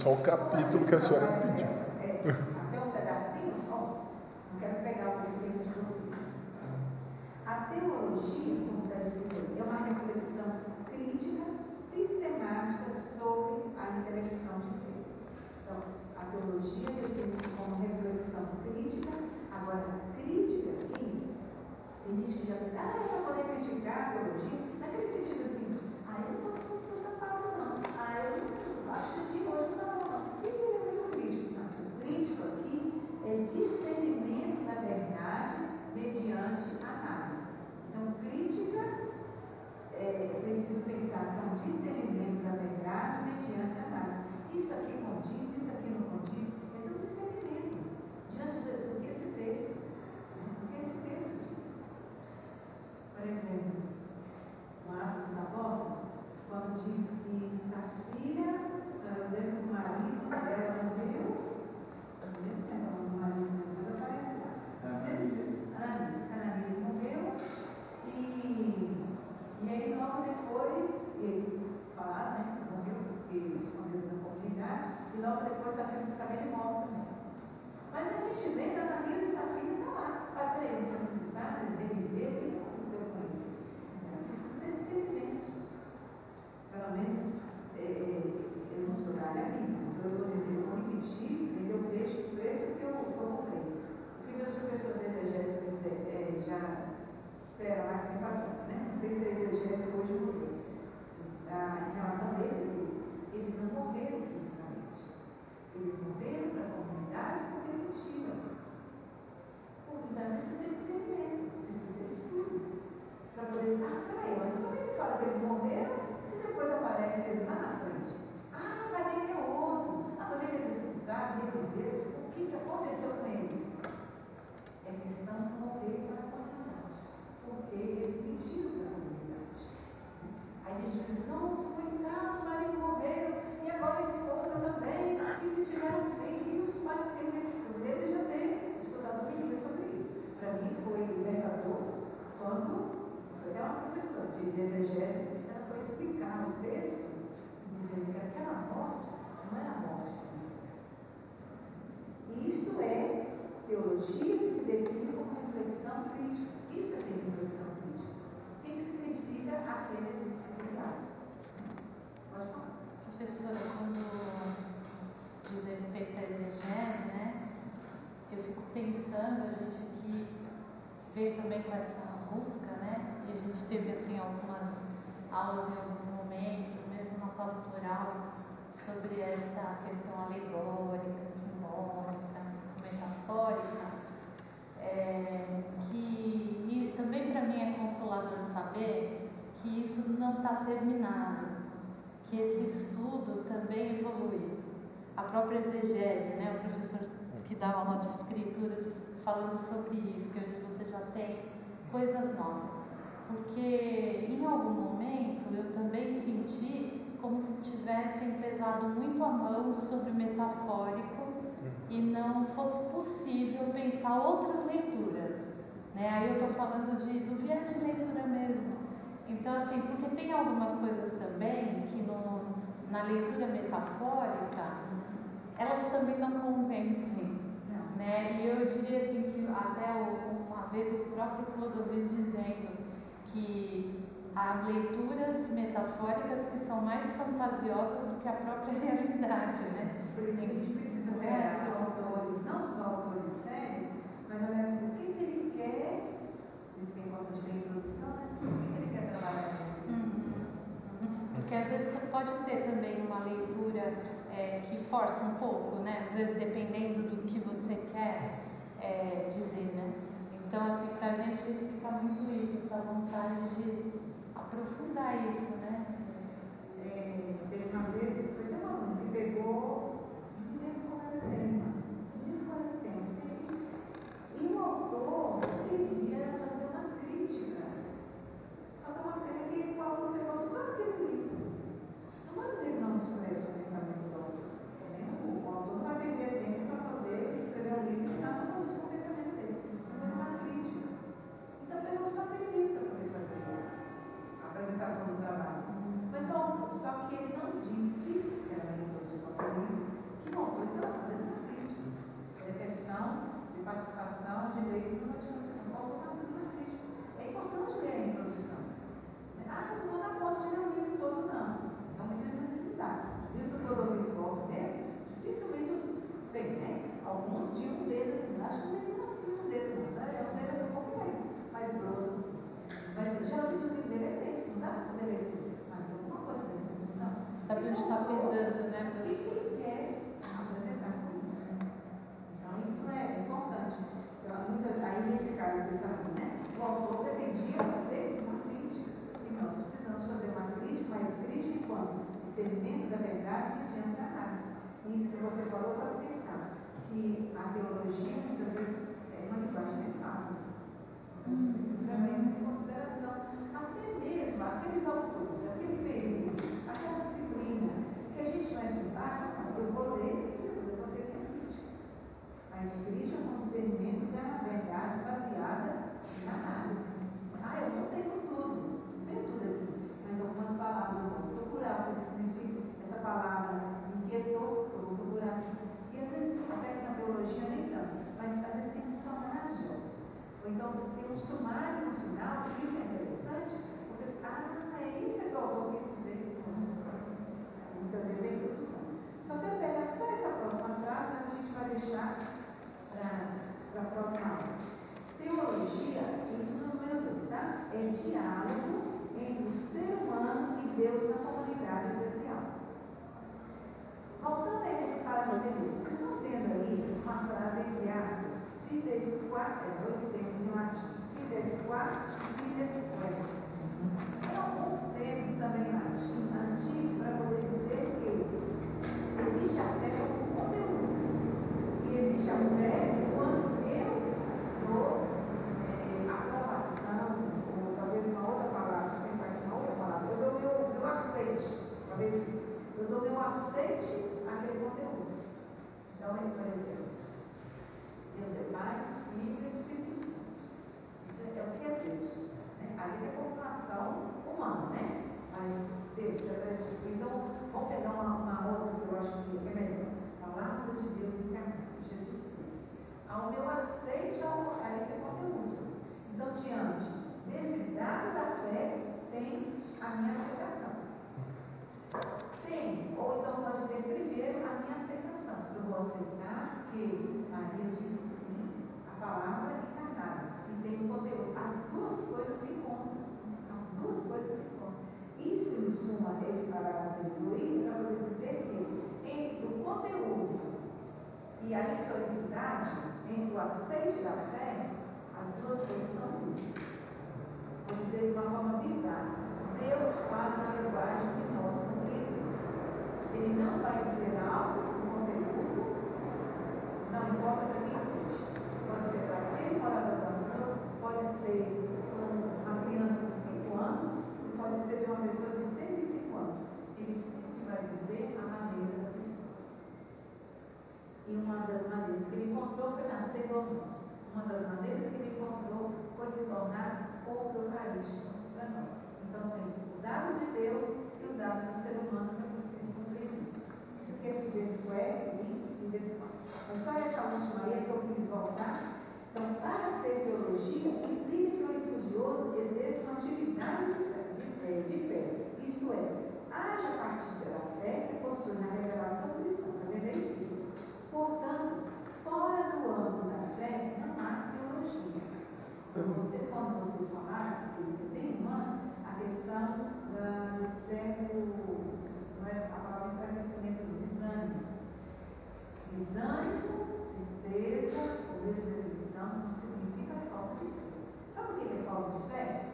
Só o capítulo que a senhora exegese, né? o professor que dá aula de escrituras, falando sobre isso, que hoje você já tem coisas novas. Porque em algum momento eu também senti como se tivessem pesado muito a mão sobre o metafórico e não fosse possível pensar outras leituras. Né? Aí eu estou falando de, do viés de leitura mesmo. Então, assim, porque tem algumas coisas também que no, na leitura metafórica elas também não convencem. Né? E eu diria assim que até uma vez o próprio Clodovis dizendo que há leituras metafóricas que são mais fantasiosas do que a própria realidade, né? Por isso a gente precisa ver é. autores, não só autores sérios, mas olha assim, o que, ele quer, isso né? que importa de na introdução, né? O que, ele quer trabalhar com isso. Uhum. Porque às vezes pode ter também uma leitura é, que força um pouco, né? Às vezes dependendo do que você quer é, dizer, né? Então, assim, pra gente fica muito isso, essa vontade de aprofundar isso, né? É, teve uma vez, foi uma que pegou, não lembro como era o tema, as duas coisas se encontram. As duas coisas se encontram. Isso, em suma, esse parágrafo concluir para poder dizer que entre o conteúdo e a historicidade, entre o aceite da fé, as duas coisas são duas. Vou dizer de uma forma bizarra. Deus fala na linguagem que nós compreendemos. Ele não vai dizer algo no conteúdo, não importa para quem seja. Pode ser para aquele morador pode ser uma criança de 5 anos, pode ser de uma pessoa de 105 anos. Ele sempre vai dizer a maneira da pessoa. E uma das maneiras que ele encontrou foi nascer igual nós. Uma das maneiras que ele encontrou foi se tornar corpo eucarístico para nós. Então tem o dado de Deus e o dado do ser humano para você compreender. Isso que é fidesco é e fidesco é. só essa última aí que eu quis voltar. Então, para ser teologia, implica que o estudioso exerça uma atividade de fé, de, fé. Isto é, haja a partir da fé que possui na revelação cristã, na verdade, Portanto, fora do âmbito da fé, não há teologia. Então, você, quando vocês falaram, você tem humano, a questão da, do certo, não é a palavra enfraquecimento do desânimo. Desânimo, tristeza, não significa falta de fé. Sabe o que é falta de fé?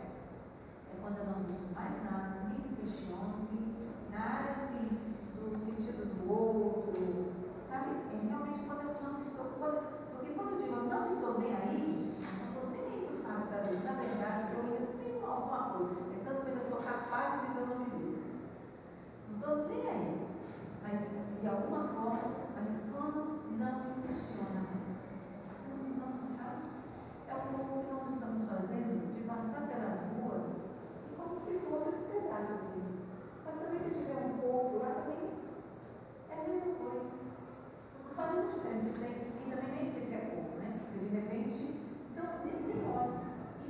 É quando eu não busco mais nada, nem me questiono, nem na área assim, do sentido do outro, sabe? É realmente quando eu não estou. Quando, porque quando eu digo eu não estou nem aí, não estou nem aí para o fato da Deus. Na verdade, eu ainda tenho alguma coisa. É tanto que eu sou capaz de dizer o nome dele. Não estou nem aí. Mas, de alguma forma, mas quando não me questiona mais. Quando não, sabe? É que nós estamos fazendo de passar pelas ruas como se fosse esse pedaço aqui. Mas também se tiver um pouco lá também é a mesma coisa. Não faz muita diferença. Tem, e também nem sei se é pouco, né? Porque de repente, então nem, nem olho.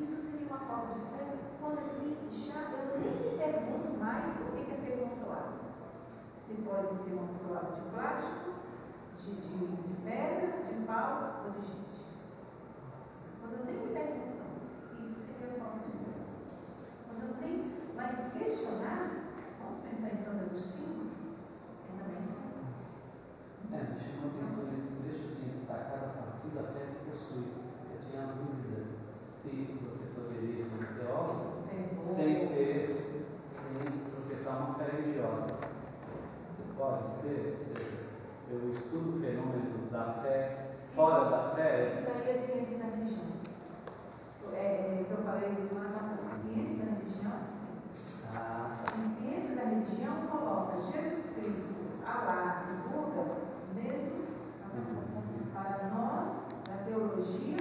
Isso seria uma falta de fé, quando assim, já eu nem me pergunto mais o que é aquele montolado. Se pode ser um montolado de plástico, de, de, de pedra, de pau ou de eu nem me pergunto mais, isso seria falta de fé. Quando eu nem mais questionar, vamos pensar em Santo Agostinho, é também fé. É, me chamou a atenção nesse trecho, eu tinha destacado a partir da fé que possui. Eu tinha a dúvida se você poderia ser um teólogo sem ter, sem professar uma fé religiosa. Você pode ser, ou seja, eu estudo o fenômeno da fé fora da fé. Isso aí é ciência da. É, é, eu falei semana passada, ciência da religião, sim. Ah, Em ciência da religião coloca Jesus Cristo, Alá e Buda, mesmo para nós, na teologia,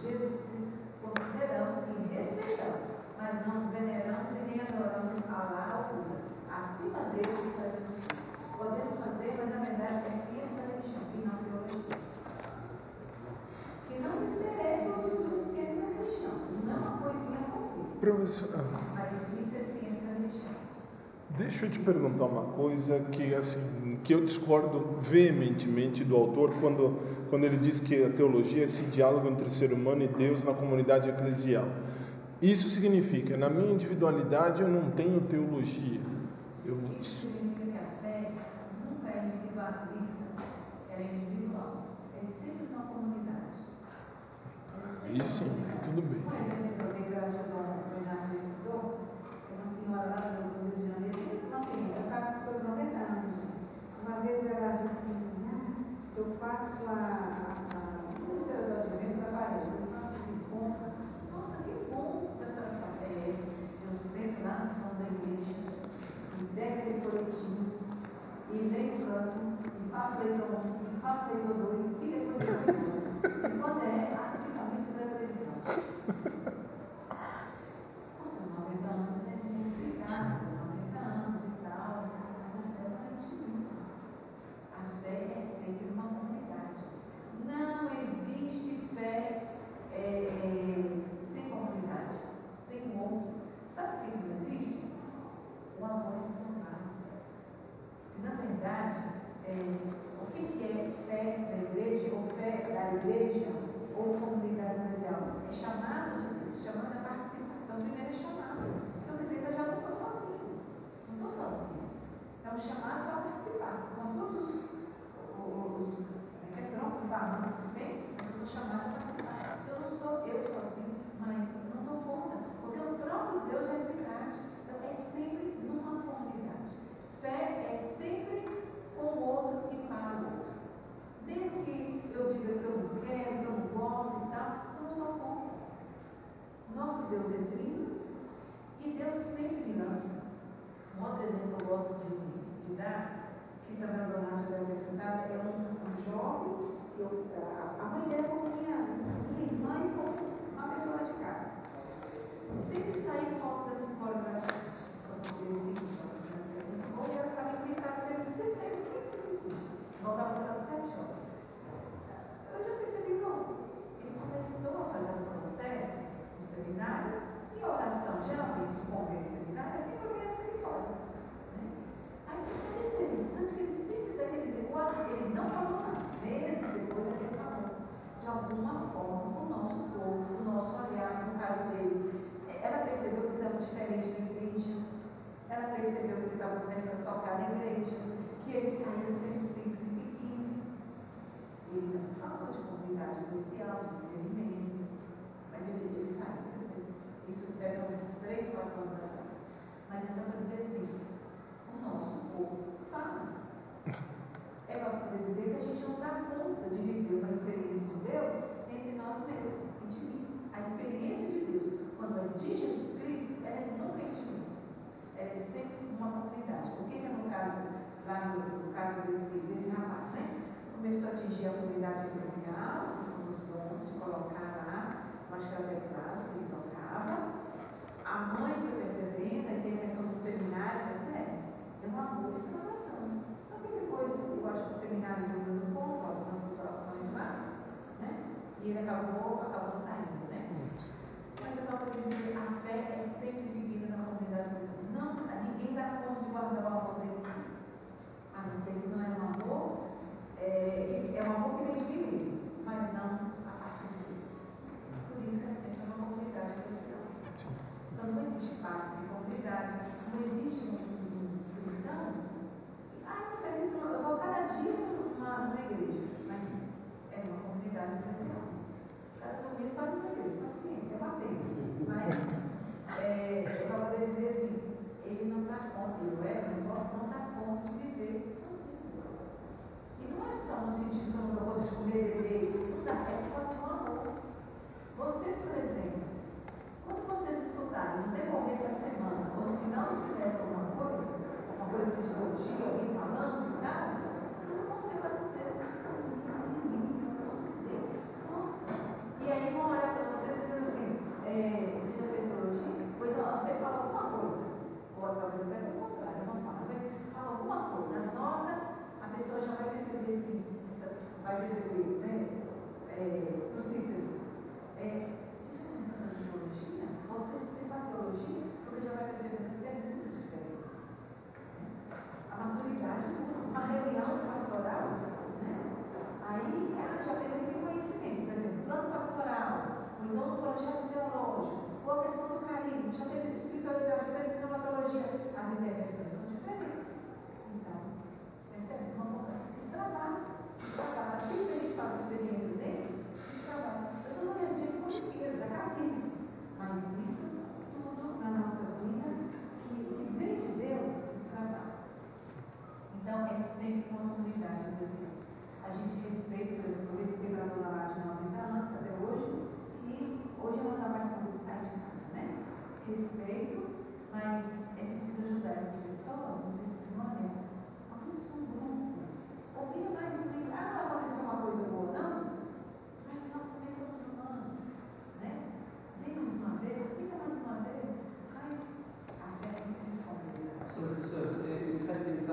Jesus Cristo consideramos e respeitamos, mas não veneramos e nem adoramos Alá ou Buda. Acima deles está Jesus Cristo. Podemos fazer, mas na verdade é completa. Professor, Mas isso é ciência da religião. deixa eu te perguntar uma coisa que assim que eu discordo veementemente do autor quando quando ele diz que a teologia é esse diálogo entre ser humano e Deus na comunidade eclesial. Isso significa, na minha individualidade eu não tenho teologia. Eu Isso significa que a fé nunca é individualista, ela é individual. É sempre uma comunidade. É sempre Aí sim, tudo bem. Um exemplo que eu dei para ajudar o Inácio estudou, é uma senhora lá do Rio de Janeiro, muito novinha, ela estava com seus 90 anos. né? Uma vez ela disse assim, ah, eu faço a, a, a era advento da parede, eu faço os encontros. Nossa, que bom que a senhora. É, eu sento lá no fundo da igreja, e pego aquele folhetinho, e leio o canto, e faço leitor 1, e faço leitor 2, e depois eu embora. E quando é,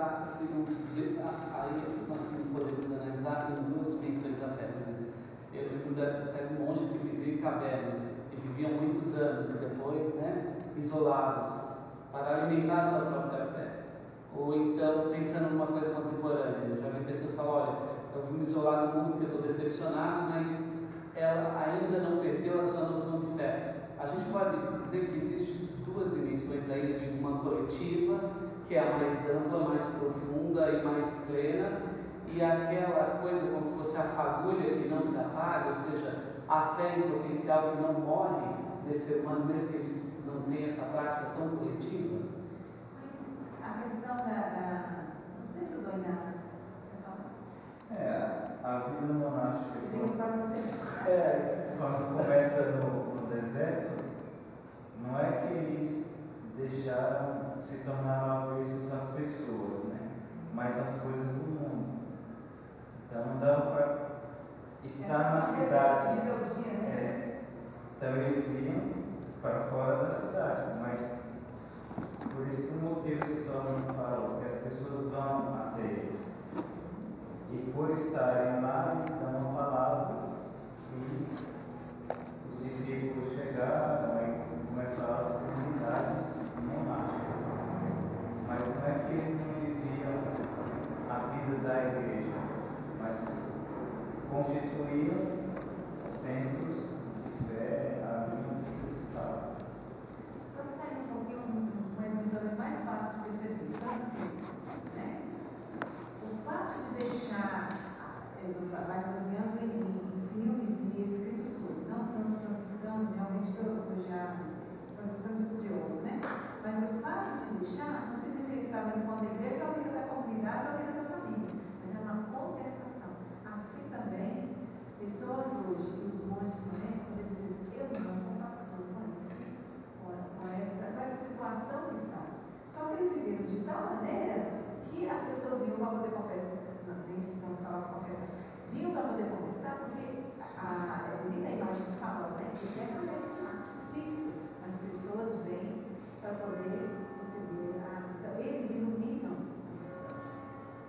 Ah, aí é nós podemos analisar em duas dimensões da fé. Né? Eu lembro até de monges que viviam em cavernas e viviam muitos anos e depois, né, isolados, para alimentar a sua própria fé. Ou então, pensando numa coisa contemporânea, eu já vi pessoas falar: olha, eu fui me isolar do mundo porque estou decepcionado, mas ela ainda não perdeu a sua noção de fé. A gente pode dizer que existem duas dimensões aí de uma coletiva que é a mais ampla, mais profunda e mais plena, e aquela coisa como se fosse a fagulha que não se apaga, ou seja, a fé em potencial que não morre nesse ser humano, mesmo que eles não tenham essa prática tão coletiva. Mas a questão da. da... Não sei se o Dom Inácio. É, a vida monástica. Quando, é, quando começa no, no deserto, não é que eles deixaram se tornar avessos às pessoas, né? mas às coisas do mundo. Então não dava para estar na cidade. Né? É, então eles iam para fora da cidade, mas por isso que o mosteiro se torna um farol, porque as pessoas vão até eles. E por estarem lá, eles dão a palavra e os discípulos chegaram e começaram as comunidades. Mas não é que eles não viviam a vida da igreja, mas constituíam centros de fé onde eles estavam. Só sair um pouquinho, um, um exemplo talvez mais fácil de perceber. Francisco, né? O fato de deixar, mais baseando em, em- filmes e escritos sobre, não tanto franciscanos, realmente que eu já, franciscanos estudiosos, né? Mas o fato de deixar não significa que estava indo contra a igreja, ou a vida da comunidade, ou a vida da família, mas é uma contestação. Assim também, pessoas hoje, os monges também, podem dizer assim, eu não compactuo com isso com, essa, com essa situação que está. Só que eles viveram de tal maneira que as pessoas vinham para poder confessar, não, nem se não falava confessar, vinham para poder confessar, porque a, a, na imagem que fala, né, que é cabeça fixo, as pessoas vêm para poder receber a. Então, eles iluminam o distância.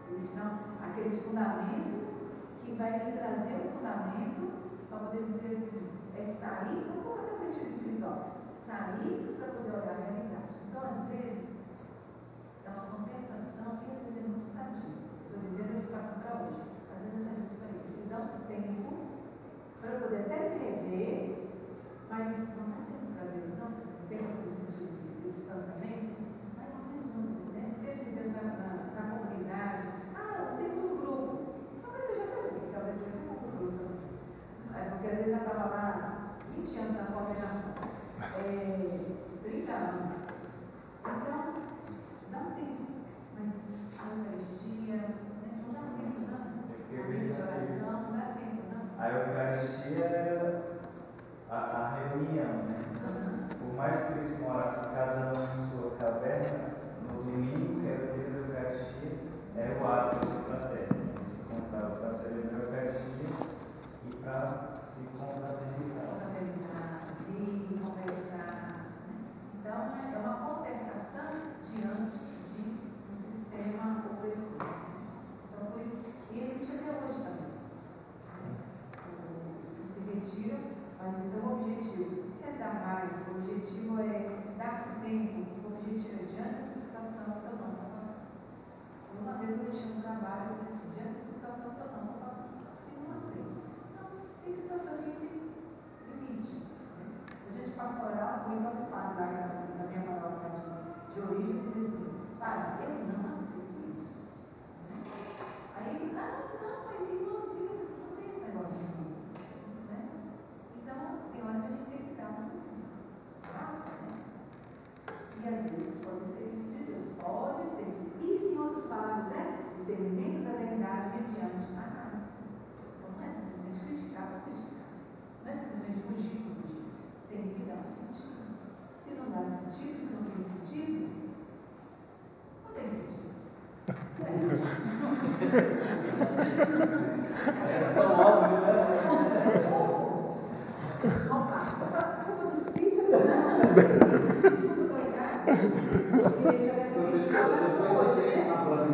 Eles são aqueles fundamentos que vai me trazer o fundamento para poder dizer assim, é sair, vamos colocar o retiro espiritual, sair para poder olhar a realidade. Então, às vezes, é uma contestação que às vezes é muito sadia. Estou dizendo isso passando para hoje. Às vezes muito sadia. Preciso dar um tempo para poder até me rever, mas não dá tempo para Deus, não. Tempo assim, no sentido de, de distanciamento, mais ou menos um, né? Tempo de Deus na, na, na comunidade. Ah, o tempo do grupo. Talvez seja até bem, talvez seja até pouco grupo também. É porque às vezes já estava lá 20 anos na coordenação, é, 30 anos. Então, dá um tempo, mas a Eucaristia, né, não dá tempo, não. A missa de oração, não dá tempo, não. A Eucaristia era a, a reunião, né? Mais eles morassem cada um em sua caverna, no domingo, que era o dia da Eucaristia, era o ato de fraterno. Se encontravam para celebrar a Eucaristia e para se confraternizar. Organizar, rir, conversar. Então, é uma contestação diante de um sistema opressor. Então, por isso, e existe até hoje também. O- Se, se retiram, mas então o objetivo, rezar mais, o objetivo é dar-se tempo, o objetivo é diante dessa situação eu não estou falando. Uma vez eu deixei um trabalho, eu disse, diante dessa situação eu não estou falando, e não aceito. Então, tem situações que a gente limite. Né? A gente pastoral, ou então o padre lá na minha paróquia de, de origem dizia assim, padre, eu não aceito isso. Né? Aí, ah, não, mas você não tem esse negócio de irmãzinho. Né? Então, tem hora que a gente tem que dar uma graça, né? E às vezes pode ser isso de Deus, pode ser. Isso, em outras palavras, é discernimento da verdade mediante análise. Então, não é simplesmente criticar por criticar. Não é simplesmente fugir por fugir. Tem que dar um sentido. Se não dá sentido, se não tem sentido, não tem sentido. Parece tão óbvio, né? Opa, Professor, depois você chega na próxima.